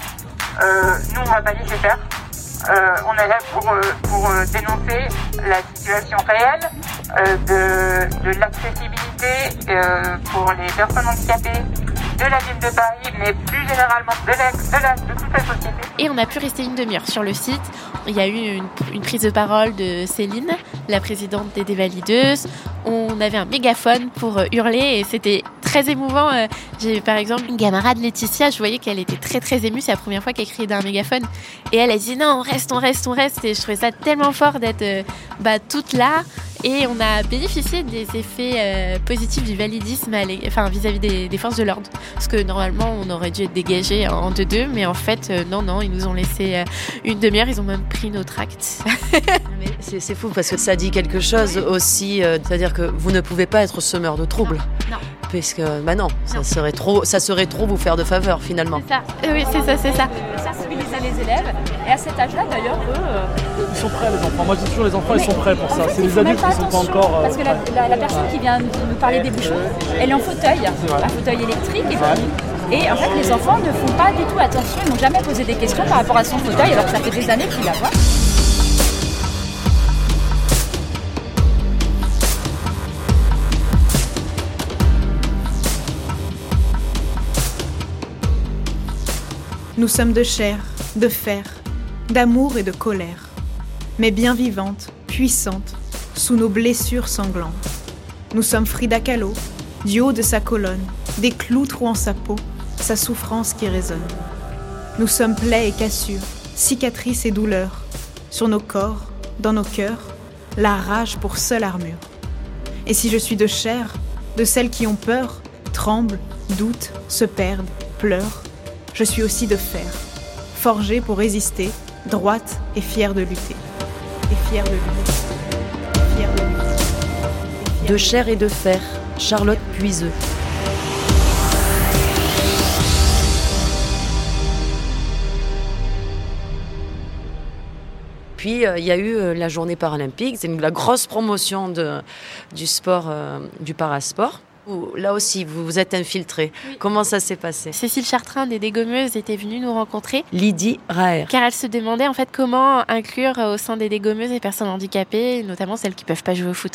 Euh, nous, on va pas laisser faire. On est là pour, dénoncer la situation réelle de l'accessibilité pour les personnes handicapées de la ville de Paris, mais plus généralement de, de, la, de toute la société. Et on a pu rester une demi-heure sur le site. Il y a eu une, prise de parole de Céline, la présidente des Dévalideuses. On avait un mégaphone pour hurler et c'était très émouvant. J'ai par exemple une camarade Laetitia, je voyais qu'elle était très très émue. C'est la première fois qu'elle criait d'un mégaphone. Et elle a dit non, on reste, on reste, on reste. Et je trouvais ça tellement fort d'être bah, toute là. Et on a bénéficié des effets euh, positifs du validisme enfin, vis-à-vis des, des, forces de l'ordre. Parce que normalement, on aurait dû être dégagé en 2-2, mais en fait, euh, non, non, ils nous ont laissé euh, une demi-heure, ils ont même pris notre acte. (laughs) c'est fou parce que ça dit quelque chose aussi, euh, c'est-à-dire que vous ne pouvez pas être semeur de troubles. Non. non. Parce que, bah non, non, ça serait trop, ça serait trop vous faire de faveur finalement. C'est ça. Oui, c'est ça, c'est ça. Sensibiliser les élèves. Et à cet âge-là, d'ailleurs, eux. Ils sont prêts, les enfants. Moi, je dis toujours, les enfants, mais ils sont prêts pour ça. C'est les adultes qui sont pas encore. Euh, parce que la, la, la, personne qui vient nous parler des bouchons, elle est en fauteuil, un fauteuil électrique. Et puis, Et en fait, les enfants ne font pas du tout attention, ils n'ont jamais posé des questions par rapport à son fauteuil, alors que ça fait des années qu'il la voit. Nous sommes de chair, de fer, d'amour et de colère, mais bien vivantes, puissantes, sous nos blessures sanglantes. Nous sommes Frida Kahlo, du haut de sa colonne, des clous trouant sa peau, sa souffrance qui résonne. Nous sommes plaies et cassures, cicatrices et douleurs, sur nos corps, dans nos cœurs, la rage pour seule armure. Et si je suis de chair, de celles qui ont peur, tremblent, doutent, se perdent, pleurent, je suis aussi de fer, forgée pour résister, droite et fière de lutter. Et fière de lutter. De chair et de fer, Charlotte Puiseux. Puis euh, il y a eu euh, la journée paralympique, c'est la grosse promotion du sport, euh, du parasport. Là aussi, vous vous êtes infiltré. Comment ça s'est passé Cécile Chartrain des Dégommeuses était venue nous rencontrer. Lydie Raer. Car elle se demandait en fait comment inclure au sein des dégommeuses les personnes handicapées, notamment celles qui peuvent pas jouer au foot.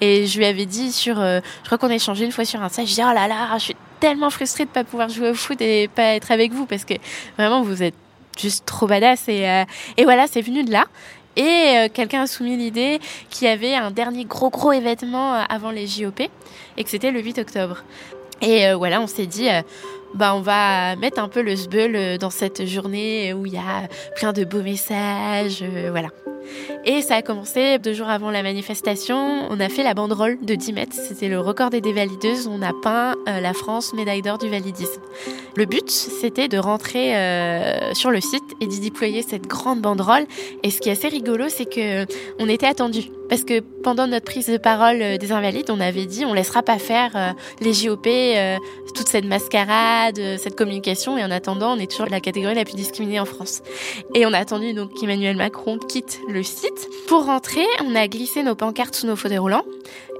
Et je lui avais dit sur, euh, je crois qu'on a échangé une fois sur un site, je dis oh là là, je suis tellement frustrée de pas pouvoir jouer au foot et pas être avec vous parce que vraiment vous êtes juste trop badass et, euh, et voilà, c'est venu de là. Et euh, quelqu'un a soumis l'idée qu'il y avait un dernier gros gros événement euh, avant les JOP et que c'était le 8 octobre. Et euh, voilà, on s'est dit, bah on va mettre un peu le sbeul dans cette journée où il y a plein de beaux messages, voilà. Et ça a commencé deux jours avant la manifestation. On a fait la banderole de 10 mètres. C'était le record des dévalideuses. On a peint euh, la France médaille d'or du validisme. Le but, c'était de rentrer euh, sur le site et d'y déployer cette grande banderole. Et ce qui est assez rigolo, c'est que on était attendus. Parce que pendant notre prise de parole euh, des invalides, on avait dit on laissera pas faire euh, les JOP, euh, toute cette mascarade, euh, cette communication. Et en attendant, on est toujours la catégorie la plus discriminée en France. Et on a attendu donc qu'Emmanuel Macron quitte le site. Pour rentrer, on a glissé nos pancartes sous nos fauteuils roulants.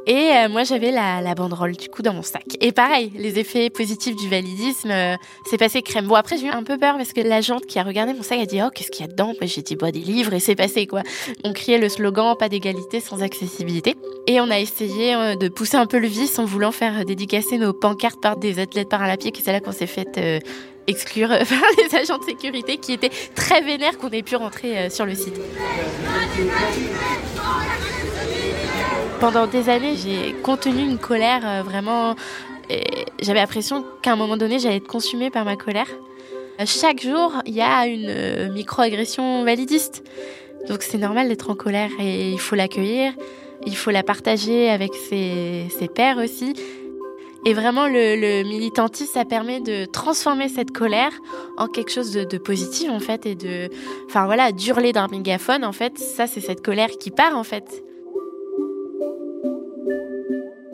Et euh, moi, j'avais la, la banderole du coup dans mon sac. Et pareil, les effets positifs du validisme, euh, c'est passé crème. Bon, après, j'ai eu un peu peur parce que l'agente qui a regardé mon sac a dit Oh, qu'est-ce qu'il y a dedans? J'ai dit Bah, des livres et c'est passé quoi. On criait le slogan Pas d'égalité sans accessibilité. Et on a essayé euh, de pousser un peu le vice en voulant faire dédicacer nos pancartes par des athlètes paralympiques. Et c'est là qu'on s'est fait. Exclure euh, (laughs) les agents de sécurité qui étaient très vénères qu'on ait pu rentrer euh, sur le site. Pendant des années, j'ai contenu une colère euh, vraiment. J'avais l'impression qu'à un moment donné, j'allais être consumée par ma colère. Chaque jour, il y a une micro-agression validiste. Donc c'est normal d'être en colère et il faut l'accueillir. Il faut la partager avec ses, ses pairs aussi. Et vraiment, le, militantisme, ça permet de transformer cette colère en quelque chose de, positif, en fait, et de, enfin voilà, d'hurler d'un mégaphone, en fait, ça, c'est cette colère qui part, en fait.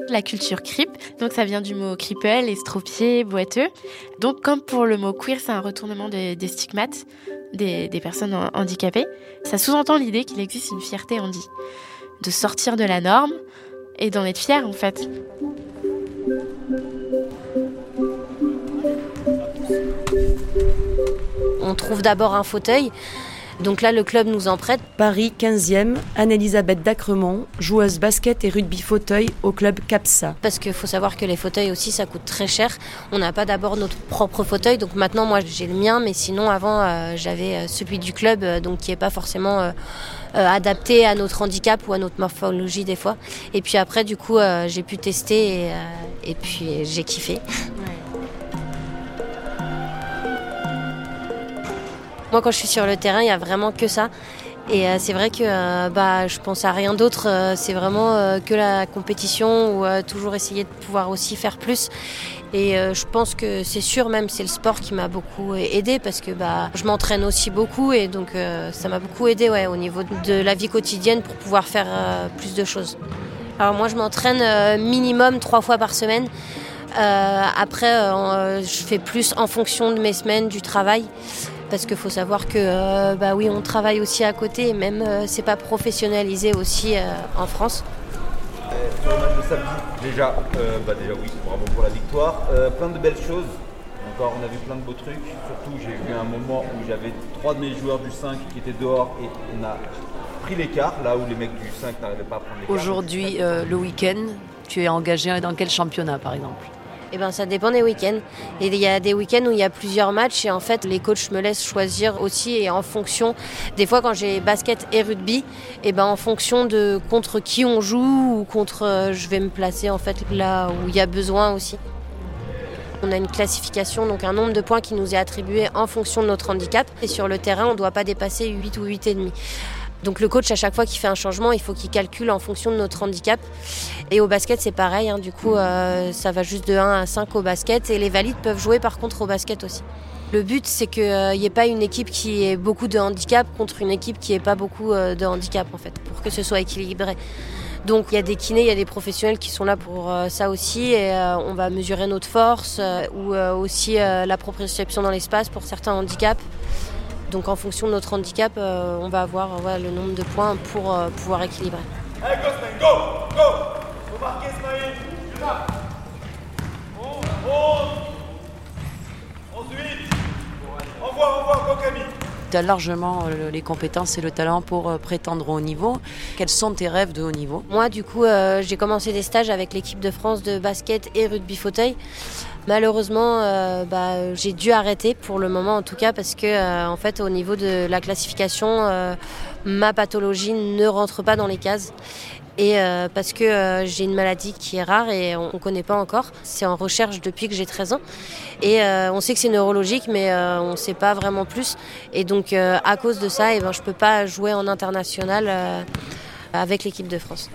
La culture creep, donc ça vient du mot cripple, estropié, boiteux. Donc, comme pour le mot queer, c'est un retournement des, stigmates des, des personnes handicapées. Ça sous-entend l'idée qu'il existe une fierté handi, de sortir de la norme et d'en être fier, en fait. On trouve d'abord un fauteuil. Donc là, le club nous en prête. Paris 15e, Anne-Elisabeth Dacremont, joueuse basket et rugby fauteuil au club CAPSA. Parce qu'il faut savoir que les fauteuils aussi, ça coûte très cher. On n'a pas d'abord notre propre fauteuil. Donc maintenant, moi, j'ai le mien. Mais sinon, avant, euh, j'avais euh, celui du club, euh, donc qui n'est pas forcément euh, euh, adapté à notre handicap ou à notre morphologie des fois. Et puis après, du coup, euh, j'ai pu tester et, euh, et puis j'ai kiffé. Moi, quand je suis sur le terrain, il y a vraiment que ça. Et euh, c'est vrai que euh, bah, je pense à rien d'autre. euh, c'est vraiment euh, que la compétition ou toujours essayer de pouvoir aussi faire plus. Et je pense que c'est sûr, même c'est le sport qui m'a beaucoup aidé parce que bah, je m'entraîne aussi beaucoup et donc ça m'a beaucoup aidé ouais, au niveau de la vie quotidienne pour pouvoir faire plus de choses. Alors moi, je m'entraîne minimum trois fois par semaine. Après, je fais plus en fonction de mes semaines, du travail. Parce qu'il faut savoir que euh, bah oui, on travaille aussi à côté, et même euh, c'est pas professionnalisé aussi euh, en France. Sur le match de samedi, déjà, euh, bah déjà oui, bravo pour la victoire. Euh, plein de belles choses. encore, on a vu plein de beaux trucs. Surtout, j'ai vu un moment où j'avais trois de mes joueurs du 5 qui étaient dehors et on a pris l'écart, là où les mecs du 5 n'arrivaient pas à prendre l'écart. Aujourd'hui, euh, le week-end, tu es engagé dans quel championnat par exemple? Eh ben, ça dépend des week-ends. Et il y a des week-ends où il y a plusieurs matchs et en fait, les coachs me laissent choisir aussi et en fonction. Des fois, quand j'ai basket et rugby, et ben, en fonction de contre qui on joue ou contre, euh, je vais me placer en fait là où il y a besoin aussi. On a une classification, donc un nombre de points qui nous est attribué en fonction de notre handicap. Et sur le terrain, on ne doit pas dépasser 8 ou 8,5. Donc le coach, à chaque fois qu'il fait un changement, il faut qu'il calcule en fonction de notre handicap. Et au basket, c'est pareil. hein. Du coup, euh, ça va juste de 1 à 5 au basket. Et les valides peuvent jouer par contre au basket aussi. Le but, c'est qu'il n'y ait pas une équipe qui ait beaucoup de handicap contre une équipe qui n'ait pas beaucoup euh, de handicap, en fait, pour que ce soit équilibré. Donc il y a des kinés, il y a des professionnels qui sont là pour euh, ça aussi et euh, on va mesurer notre force euh, ou euh, aussi euh, la proprioception dans l'espace pour certains handicaps. Donc en fonction de notre handicap, euh, on va avoir euh, le nombre de points pour euh, pouvoir équilibrer. Allez, go, go Go. Faut marquer, Smaïn. Tu là 11 11 8 Envoie, envoie, go, Camille. Tu as largement les compétences et le talent pour prétendre au haut niveau. Quels sont tes rêves de haut niveau? Moi, du coup, euh, j'ai commencé des stages avec l'équipe de France de basket et rugby fauteuil. Malheureusement, euh, bah, j'ai dû arrêter pour le moment, en tout cas, parce que, euh, en fait, au niveau de la classification, euh, ma pathologie ne rentre pas dans les cases. Et parce que j'ai une maladie qui est rare et on ne connaît pas encore. C'est en recherche depuis que j'ai 13 ans. Et on sait que c'est neurologique, mais on ne sait pas vraiment plus. Et donc, à cause de ça, eh ben, je ne peux pas jouer en international avec l'équipe de France.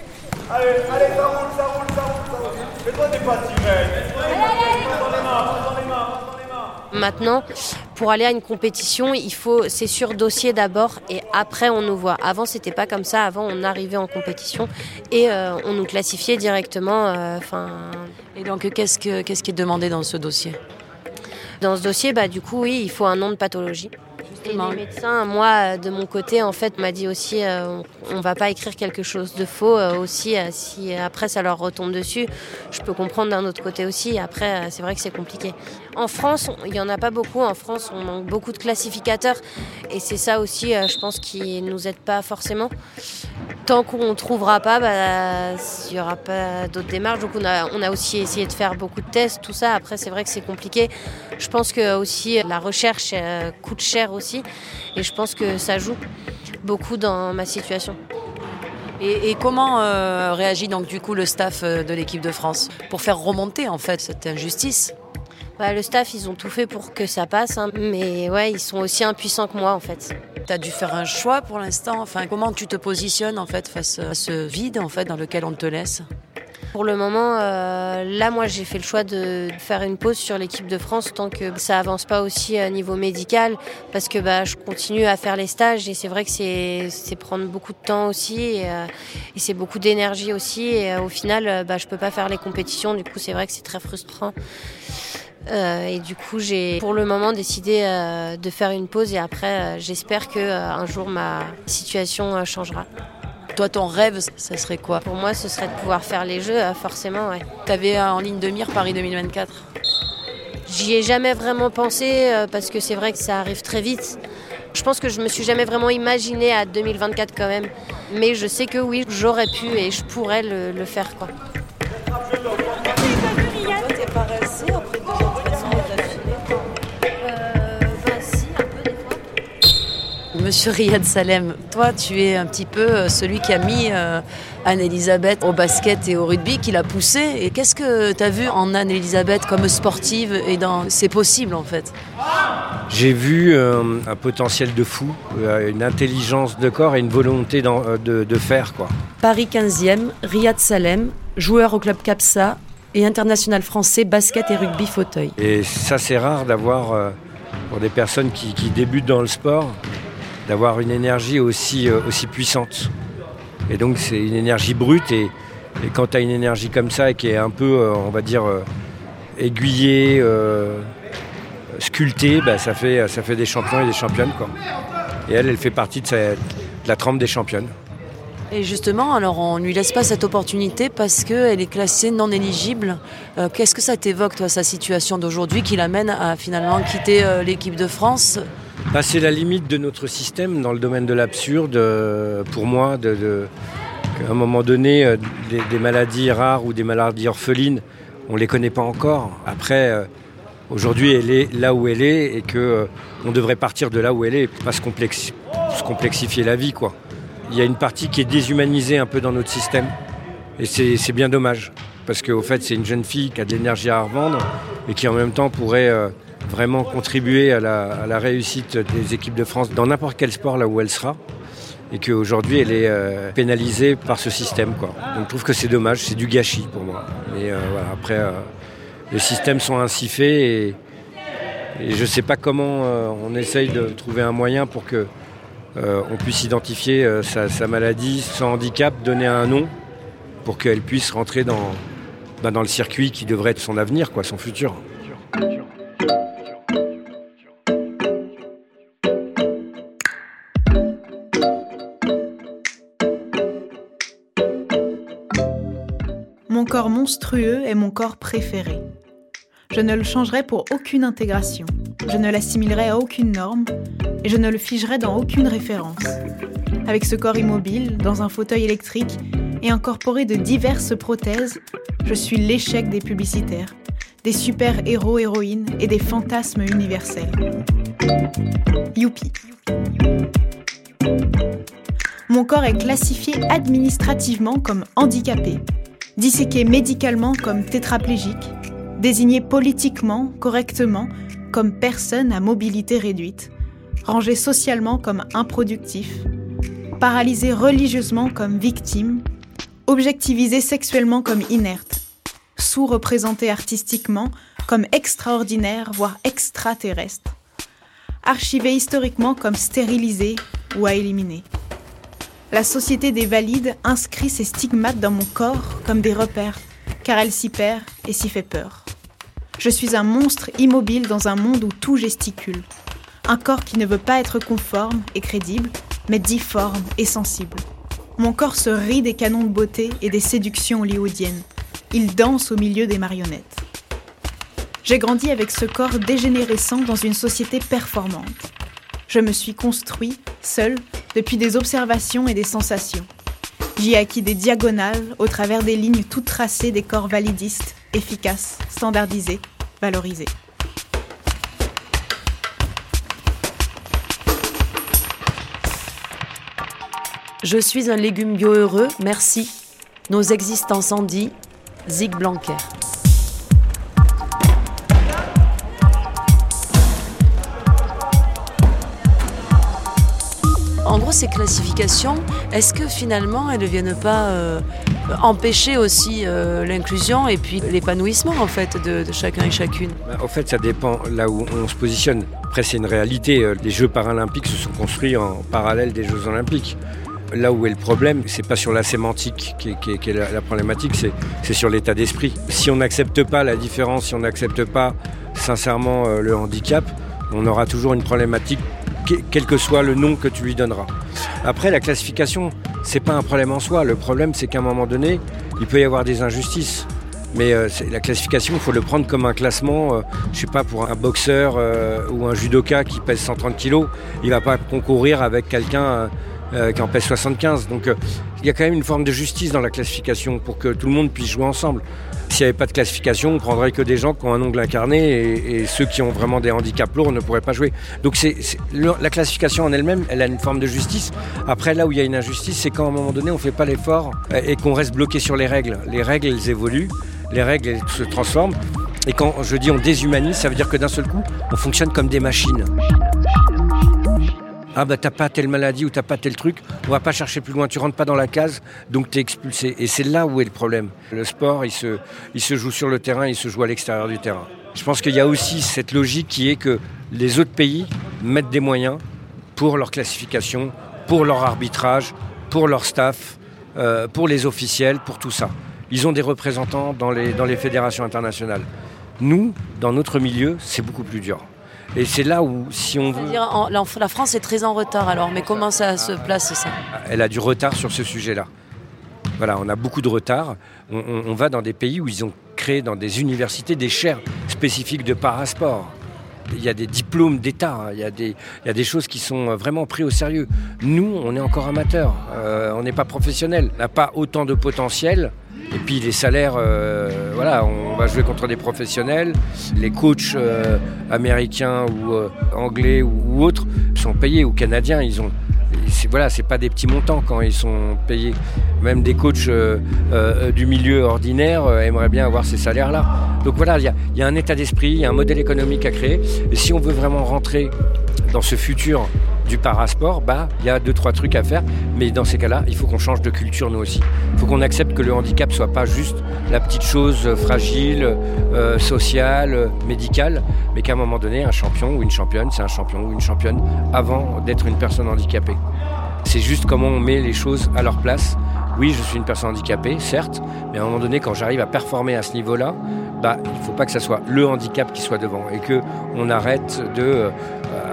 Fais-toi des Maintenant, pour aller à une compétition, il faut, c'est sur dossier d'abord et après on nous voit. Avant, c'était pas comme ça. Avant, on arrivait en compétition et euh, on nous classifiait directement. euh, Enfin. et donc, qu'est-ce que qu'est-ce qui est demandé dans ce dossier? Dans ce dossier, bah du coup, oui, il faut un nom de pathologie. Et les médecins, moi, euh, de mon côté, en fait, m'a dit aussi, euh, on va pas écrire quelque chose de faux euh, aussi. si après ça leur retombe dessus, je peux comprendre d'un autre côté aussi. Après, c'est vrai que c'est compliqué. En France, il y en a pas beaucoup. En France, on manque beaucoup de classificateurs, et c'est ça aussi, je pense, qui nous aide pas forcément. Tant qu'on trouvera pas, bah, il y aura pas d'autres démarches. Donc on a, on a aussi essayé de faire beaucoup de tests, tout ça. Après, c'est vrai que c'est compliqué. Je pense que aussi la recherche coûte cher aussi, et je pense que ça joue beaucoup dans ma situation. Et, et comment euh, réagit donc du coup le staff euh, de l'équipe de France pour faire remonter en fait cette injustice? Bah, le staff, ils ont tout fait pour que ça passe, hein, mais ouais, ils sont aussi impuissants que moi en fait. Tu as dû faire un choix pour l'instant? Enfin, comment tu te positionnes en fait face à ce vide en fait dans lequel on te laisse? Pour le moment, euh, là, moi, j'ai fait le choix de faire une pause sur l'équipe de France tant que ça avance pas aussi à niveau médical, parce que bah, je continue à faire les stages et c'est vrai que c'est prendre beaucoup de temps aussi et, euh, et c'est beaucoup d'énergie aussi. Et euh, au final, euh, bah, je peux pas faire les compétitions. Du coup, c'est vrai que c'est très frustrant. Euh, et du coup, j'ai pour le moment décidé euh, de faire une pause et après, euh, j'espère que euh, un jour ma situation euh, changera. Toi, ton rêve, ça serait quoi? Pour moi, ce serait de pouvoir faire les jeux, euh, forcément, ouais. Tu avais en ligne de mire Paris 2024 J'y ai jamais vraiment pensé euh, parce que c'est vrai que ça arrive très vite. Je pense que je me suis jamais vraiment imaginé à 2024 quand même. Mais je sais que oui, j'aurais pu et je pourrais le, le faire quoi. Monsieur Riyad Salem, toi, tu es un petit peu euh, celui qui a mis euh, Anne-Elisabeth au basket et au rugby, qui l'a poussée. Et qu'est-ce que tu as vu en Anne-Elisabeth comme sportive et dans c'est possible en fait? J'ai vu euh, un potentiel de fou, une intelligence de corps et une volonté de, de faire. Quoi. Paris 15e, Riyad Salem, joueur au club Capsa et international français basket et rugby fauteuil. Et ça, c'est rare d'avoir, euh, pour des personnes qui, qui débutent dans le sport, d'avoir une énergie aussi, euh, aussi puissante. Et donc, c'est une énergie brute. Et, quand tu as une énergie comme ça, et qui est un peu, euh, on va dire, euh, aiguillée, sculptée, bah, ça, fait, ça fait des champions et des championnes. Quoi. Et elle, elle fait partie de, la trempe des championnes. Et justement, alors on ne lui laisse pas cette opportunité parce qu'elle est classée non éligible. Qu'est-ce que ça t'évoque, toi, sa situation d'aujourd'hui qui l'amène à finalement quitter l'équipe de France? Bah, c'est la limite de notre système dans le domaine de l'absurde, euh, pour moi, de, qu'à un moment donné, euh, des, maladies rares ou des maladies orphelines, on ne les connaît pas encore. Après, euh, aujourd'hui, elle est là où elle est et que euh, on devrait partir de là où elle est, pas se, complexi- se complexifier la vie. Il y a une partie qui est déshumanisée un peu dans notre système. Et c'est bien dommage. Parce qu'au fait, c'est une jeune fille qui a de l'énergie à revendre et qui en même temps pourrait vraiment contribuer à la, réussite des équipes de France dans n'importe quel sport là où elle sera. Et qu'aujourd'hui, elle est euh, pénalisée par ce système. Quoi. Donc je trouve que c'est dommage, c'est du gâchis pour moi. Mais euh, voilà, après, euh, les systèmes sont ainsi faits et, je ne sais pas comment euh, on essaye de trouver un moyen pour que on puisse identifier sa, sa maladie, son handicap, donner un nom pour qu'elle puisse rentrer dans, bah, dans le circuit qui devrait être son avenir, quoi, son futur. Mon corps monstrueux est mon corps préféré. Je ne le changerai pour aucune intégration. Je ne l'assimilerai à aucune norme et je ne le figerai dans aucune référence. Avec ce corps immobile, dans un fauteuil électrique et incorporé de diverses prothèses, je suis l'échec des publicitaires, des super-héros héroïnes et des fantasmes universels. Youpi. Mon corps est classifié administrativement comme handicapé, disséqué médicalement comme tétraplégique, désigné politiquement correctement comme personne à mobilité réduite, rangé socialement comme improductif, paralysé religieusement comme victime, objectivisé sexuellement comme inerte, sous-représenté artistiquement comme extraordinaire, voire extraterrestre, archivé historiquement comme stérilisé ou à éliminer. La société des valides inscrit ses stigmates dans mon corps comme des repères, car elle s'y perd et s'y fait peur. Je suis un monstre immobile dans un monde où tout gesticule. Un corps qui ne veut pas être conforme et crédible, mais difforme et sensible. Mon corps se rit des canons de beauté et des séductions hollywoodiennes. Il danse au milieu des marionnettes. J'ai grandi avec ce corps dégénérescent dans une société performante. Je me suis construit, seul, depuis des observations et des sensations. J'y ai acquis des diagonales au travers des lignes toutes tracées des corps validistes, efficaces, standardisés, valorisés. Je suis un légume bio heureux, merci. Nos existences en dit, Zig Blanquer. En gros, ces classifications, est-ce que finalement elles ne viennent pas euh, empêcher aussi euh, l'inclusion et puis l'épanouissement en fait de, de chacun et chacune? Bah, Au fait, ça dépend là où on se positionne. Après, c'est une réalité. euh, Les Jeux paralympiques se sont construits en parallèle des Jeux olympiques. Là où est le problème, c'est pas sur la sémantique qui est, la, problématique, c'est sur l'état d'esprit. Si on n'accepte pas la différence, si on n'accepte pas sincèrement euh, le handicap, on aura toujours une problématique, que- quel que soit le nom que tu lui donneras. Après, la classification, c'est pas un problème en soi. Le problème, c'est qu'à un moment donné, il peut y avoir des injustices. Mais euh, la classification, il faut le prendre comme un classement. euh, je sais pas, pour un boxeur euh, ou un judoka qui pèse 130 kilos, il va pas concourir avec quelqu'un euh, qui en pèse 75. Donc euh, il y a quand même une forme de justice dans la classification pour que tout le monde puisse jouer ensemble. S'il n'y avait pas de classification, on prendrait que des gens qui ont un ongle incarné et, ceux qui ont vraiment des handicaps lourds ne pourraient pas jouer. Donc c'est, la classification en elle-même, elle a une forme de justice. Après, là où il y a une injustice, c'est quand à un moment donné, on ne fait pas l'effort euh, et qu'on reste bloqué sur les règles. Les règles, elles évoluent, les règles, elles se transforment. Et quand je dis on déshumanise, ça veut dire que d'un seul coup, on fonctionne comme des machines. Ah bah t'as pas telle maladie ou t'as pas tel truc, on va pas chercher plus loin, tu rentres pas dans la case, donc t'es expulsé. Et c'est là où est le problème. Le sport, il se, joue sur le terrain, il se joue à l'extérieur du terrain. Je pense qu'il y a aussi cette logique qui est que les autres pays mettent des moyens pour leur classification, pour leur arbitrage, pour leur staff, euh, pour les officiels, pour tout ça. Ils ont des représentants dans dans les fédérations internationales. Nous, dans notre milieu, c'est beaucoup plus dur. Et c'est là où, si on veut... En- la France est très en retard alors, mais comment ça se place ça elle a du retard sur ce sujet-là. Voilà, on a beaucoup de retard. On, on- on va dans des pays où ils ont créé dans des universités des chaires spécifiques de parasport. Il y a des diplômes d'État, hein. il y, a des- il y a des choses qui sont vraiment prises au sérieux. Nous, on est encore amateurs, euh, on n'est pas professionnels, on n'a pas autant de potentiel. Et puis les salaires, euh, voilà, on va jouer contre des professionnels. Les coachs euh, américains ou euh, anglais ou, autres sont payés, ou canadiens, ils ont, voilà, c'est pas des petits montants quand ils sont payés. Même des coachs du milieu ordinaire aimeraient bien avoir ces salaires-là. Donc voilà, il y y a un état d'esprit, il y a un modèle économique à créer. Et si on veut vraiment rentrer dans ce futur du parasport, bah il y a deux trois trucs à faire. Mais dans ces cas-là, il faut qu'on change de culture nous aussi. Il faut qu'on accepte que le handicap soit pas juste la petite chose euh, fragile, euh, sociale, euh, médicale, mais qu'à un moment donné, un champion ou une championne, c'est un champion ou une championne avant d'être une personne handicapée. C'est juste comment on met les choses à leur place. Oui, je suis une personne handicapée, certes, mais à un moment donné, quand j'arrive à performer à ce niveau-là, bah, il ne faut pas que ça soit le handicap qui soit devant et que on arrête de euh,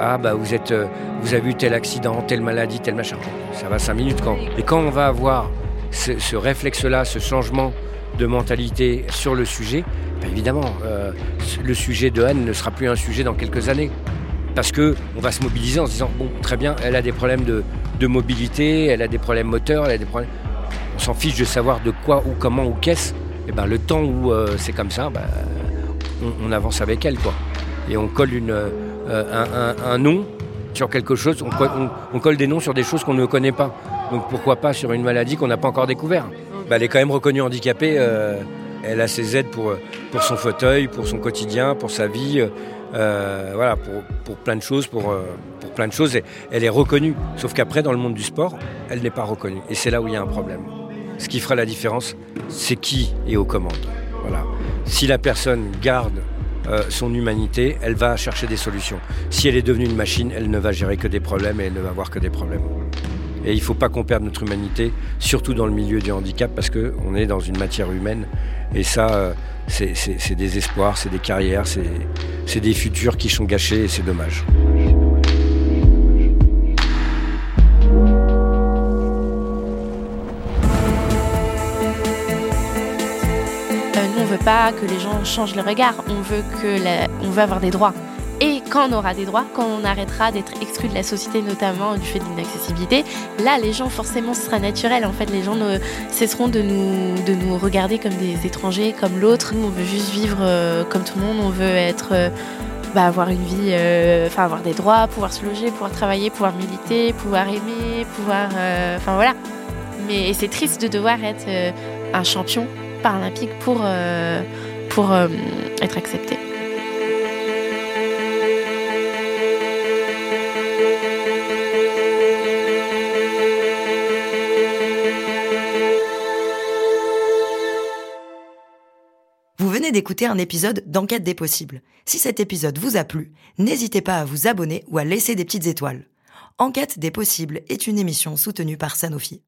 ah bah euh, vous avez eu tel accident, telle maladie, tel machin. Ça va cinq minutes quand. Et quand on va avoir ce, réflexe-là, ce changement de mentalité sur le sujet, bah, évidemment, euh, le sujet de Anne ne sera plus un sujet dans quelques années parce que on va se mobiliser en se disant bon très bien elle a des problèmes de mobilité elle a des problèmes moteurs elle a des problèmes on s'en fiche de savoir de quoi ou comment ou qu'est-ce et ben le temps où euh, c'est comme ça ben, on, avance avec elle quoi et on colle euh, un, nom sur quelque chose on, colle- des noms sur des choses qu'on ne connaît pas donc pourquoi pas sur une maladie qu'on n'a pas encore découvert? Ben, elle est quand même reconnue handicapée euh, elle a ses aides pour, son fauteuil pour son quotidien pour sa vie voilà, pour, plein de choses, elle est reconnue. Sauf qu'après, dans le monde du sport, elle n'est pas reconnue. Et c'est là où il y a un problème. Ce qui fera la différence, c'est qui est aux commandes. Voilà. Si la personne garde euh, son humanité, elle va chercher des solutions. Si elle est devenue une machine, elle ne va gérer que des problèmes et elle ne va voir que des problèmes. Et il ne faut pas qu'on perde notre humanité, surtout dans le milieu du handicap, parce qu'on est dans une matière humaine. Et ça, euh, c'est des espoirs, c'est des carrières, c'est c'est des futurs qui sont gâchés et c'est dommage. Pas que les gens changent le regard. On veut que la- on veut avoir des droits. Et quand on aura des droits, quand on arrêtera d'être exclu de la société, notamment du fait de l'inaccessibilité, là, les gens, forcément, ce sera naturel. En fait, les gens cesseront de nous, de nous regarder comme des étrangers, comme l'autre. Nous, on veut juste vivre euh, comme tout le monde. On veut être, euh, bah, avoir une vie, euh, enfin, avoir des droits, pouvoir se loger, pouvoir travailler, pouvoir militer, pouvoir aimer, pouvoir, enfin voilà. Mais c'est triste de devoir être un champion paralympique pour, euh, euh, être accepté. Vous venez d'écouter un épisode d'Enquête des possibles. Si cet épisode vous a plu, n'hésitez pas à vous abonner ou à laisser des petites étoiles. Enquête des possibles est une émission soutenue par Sanofi.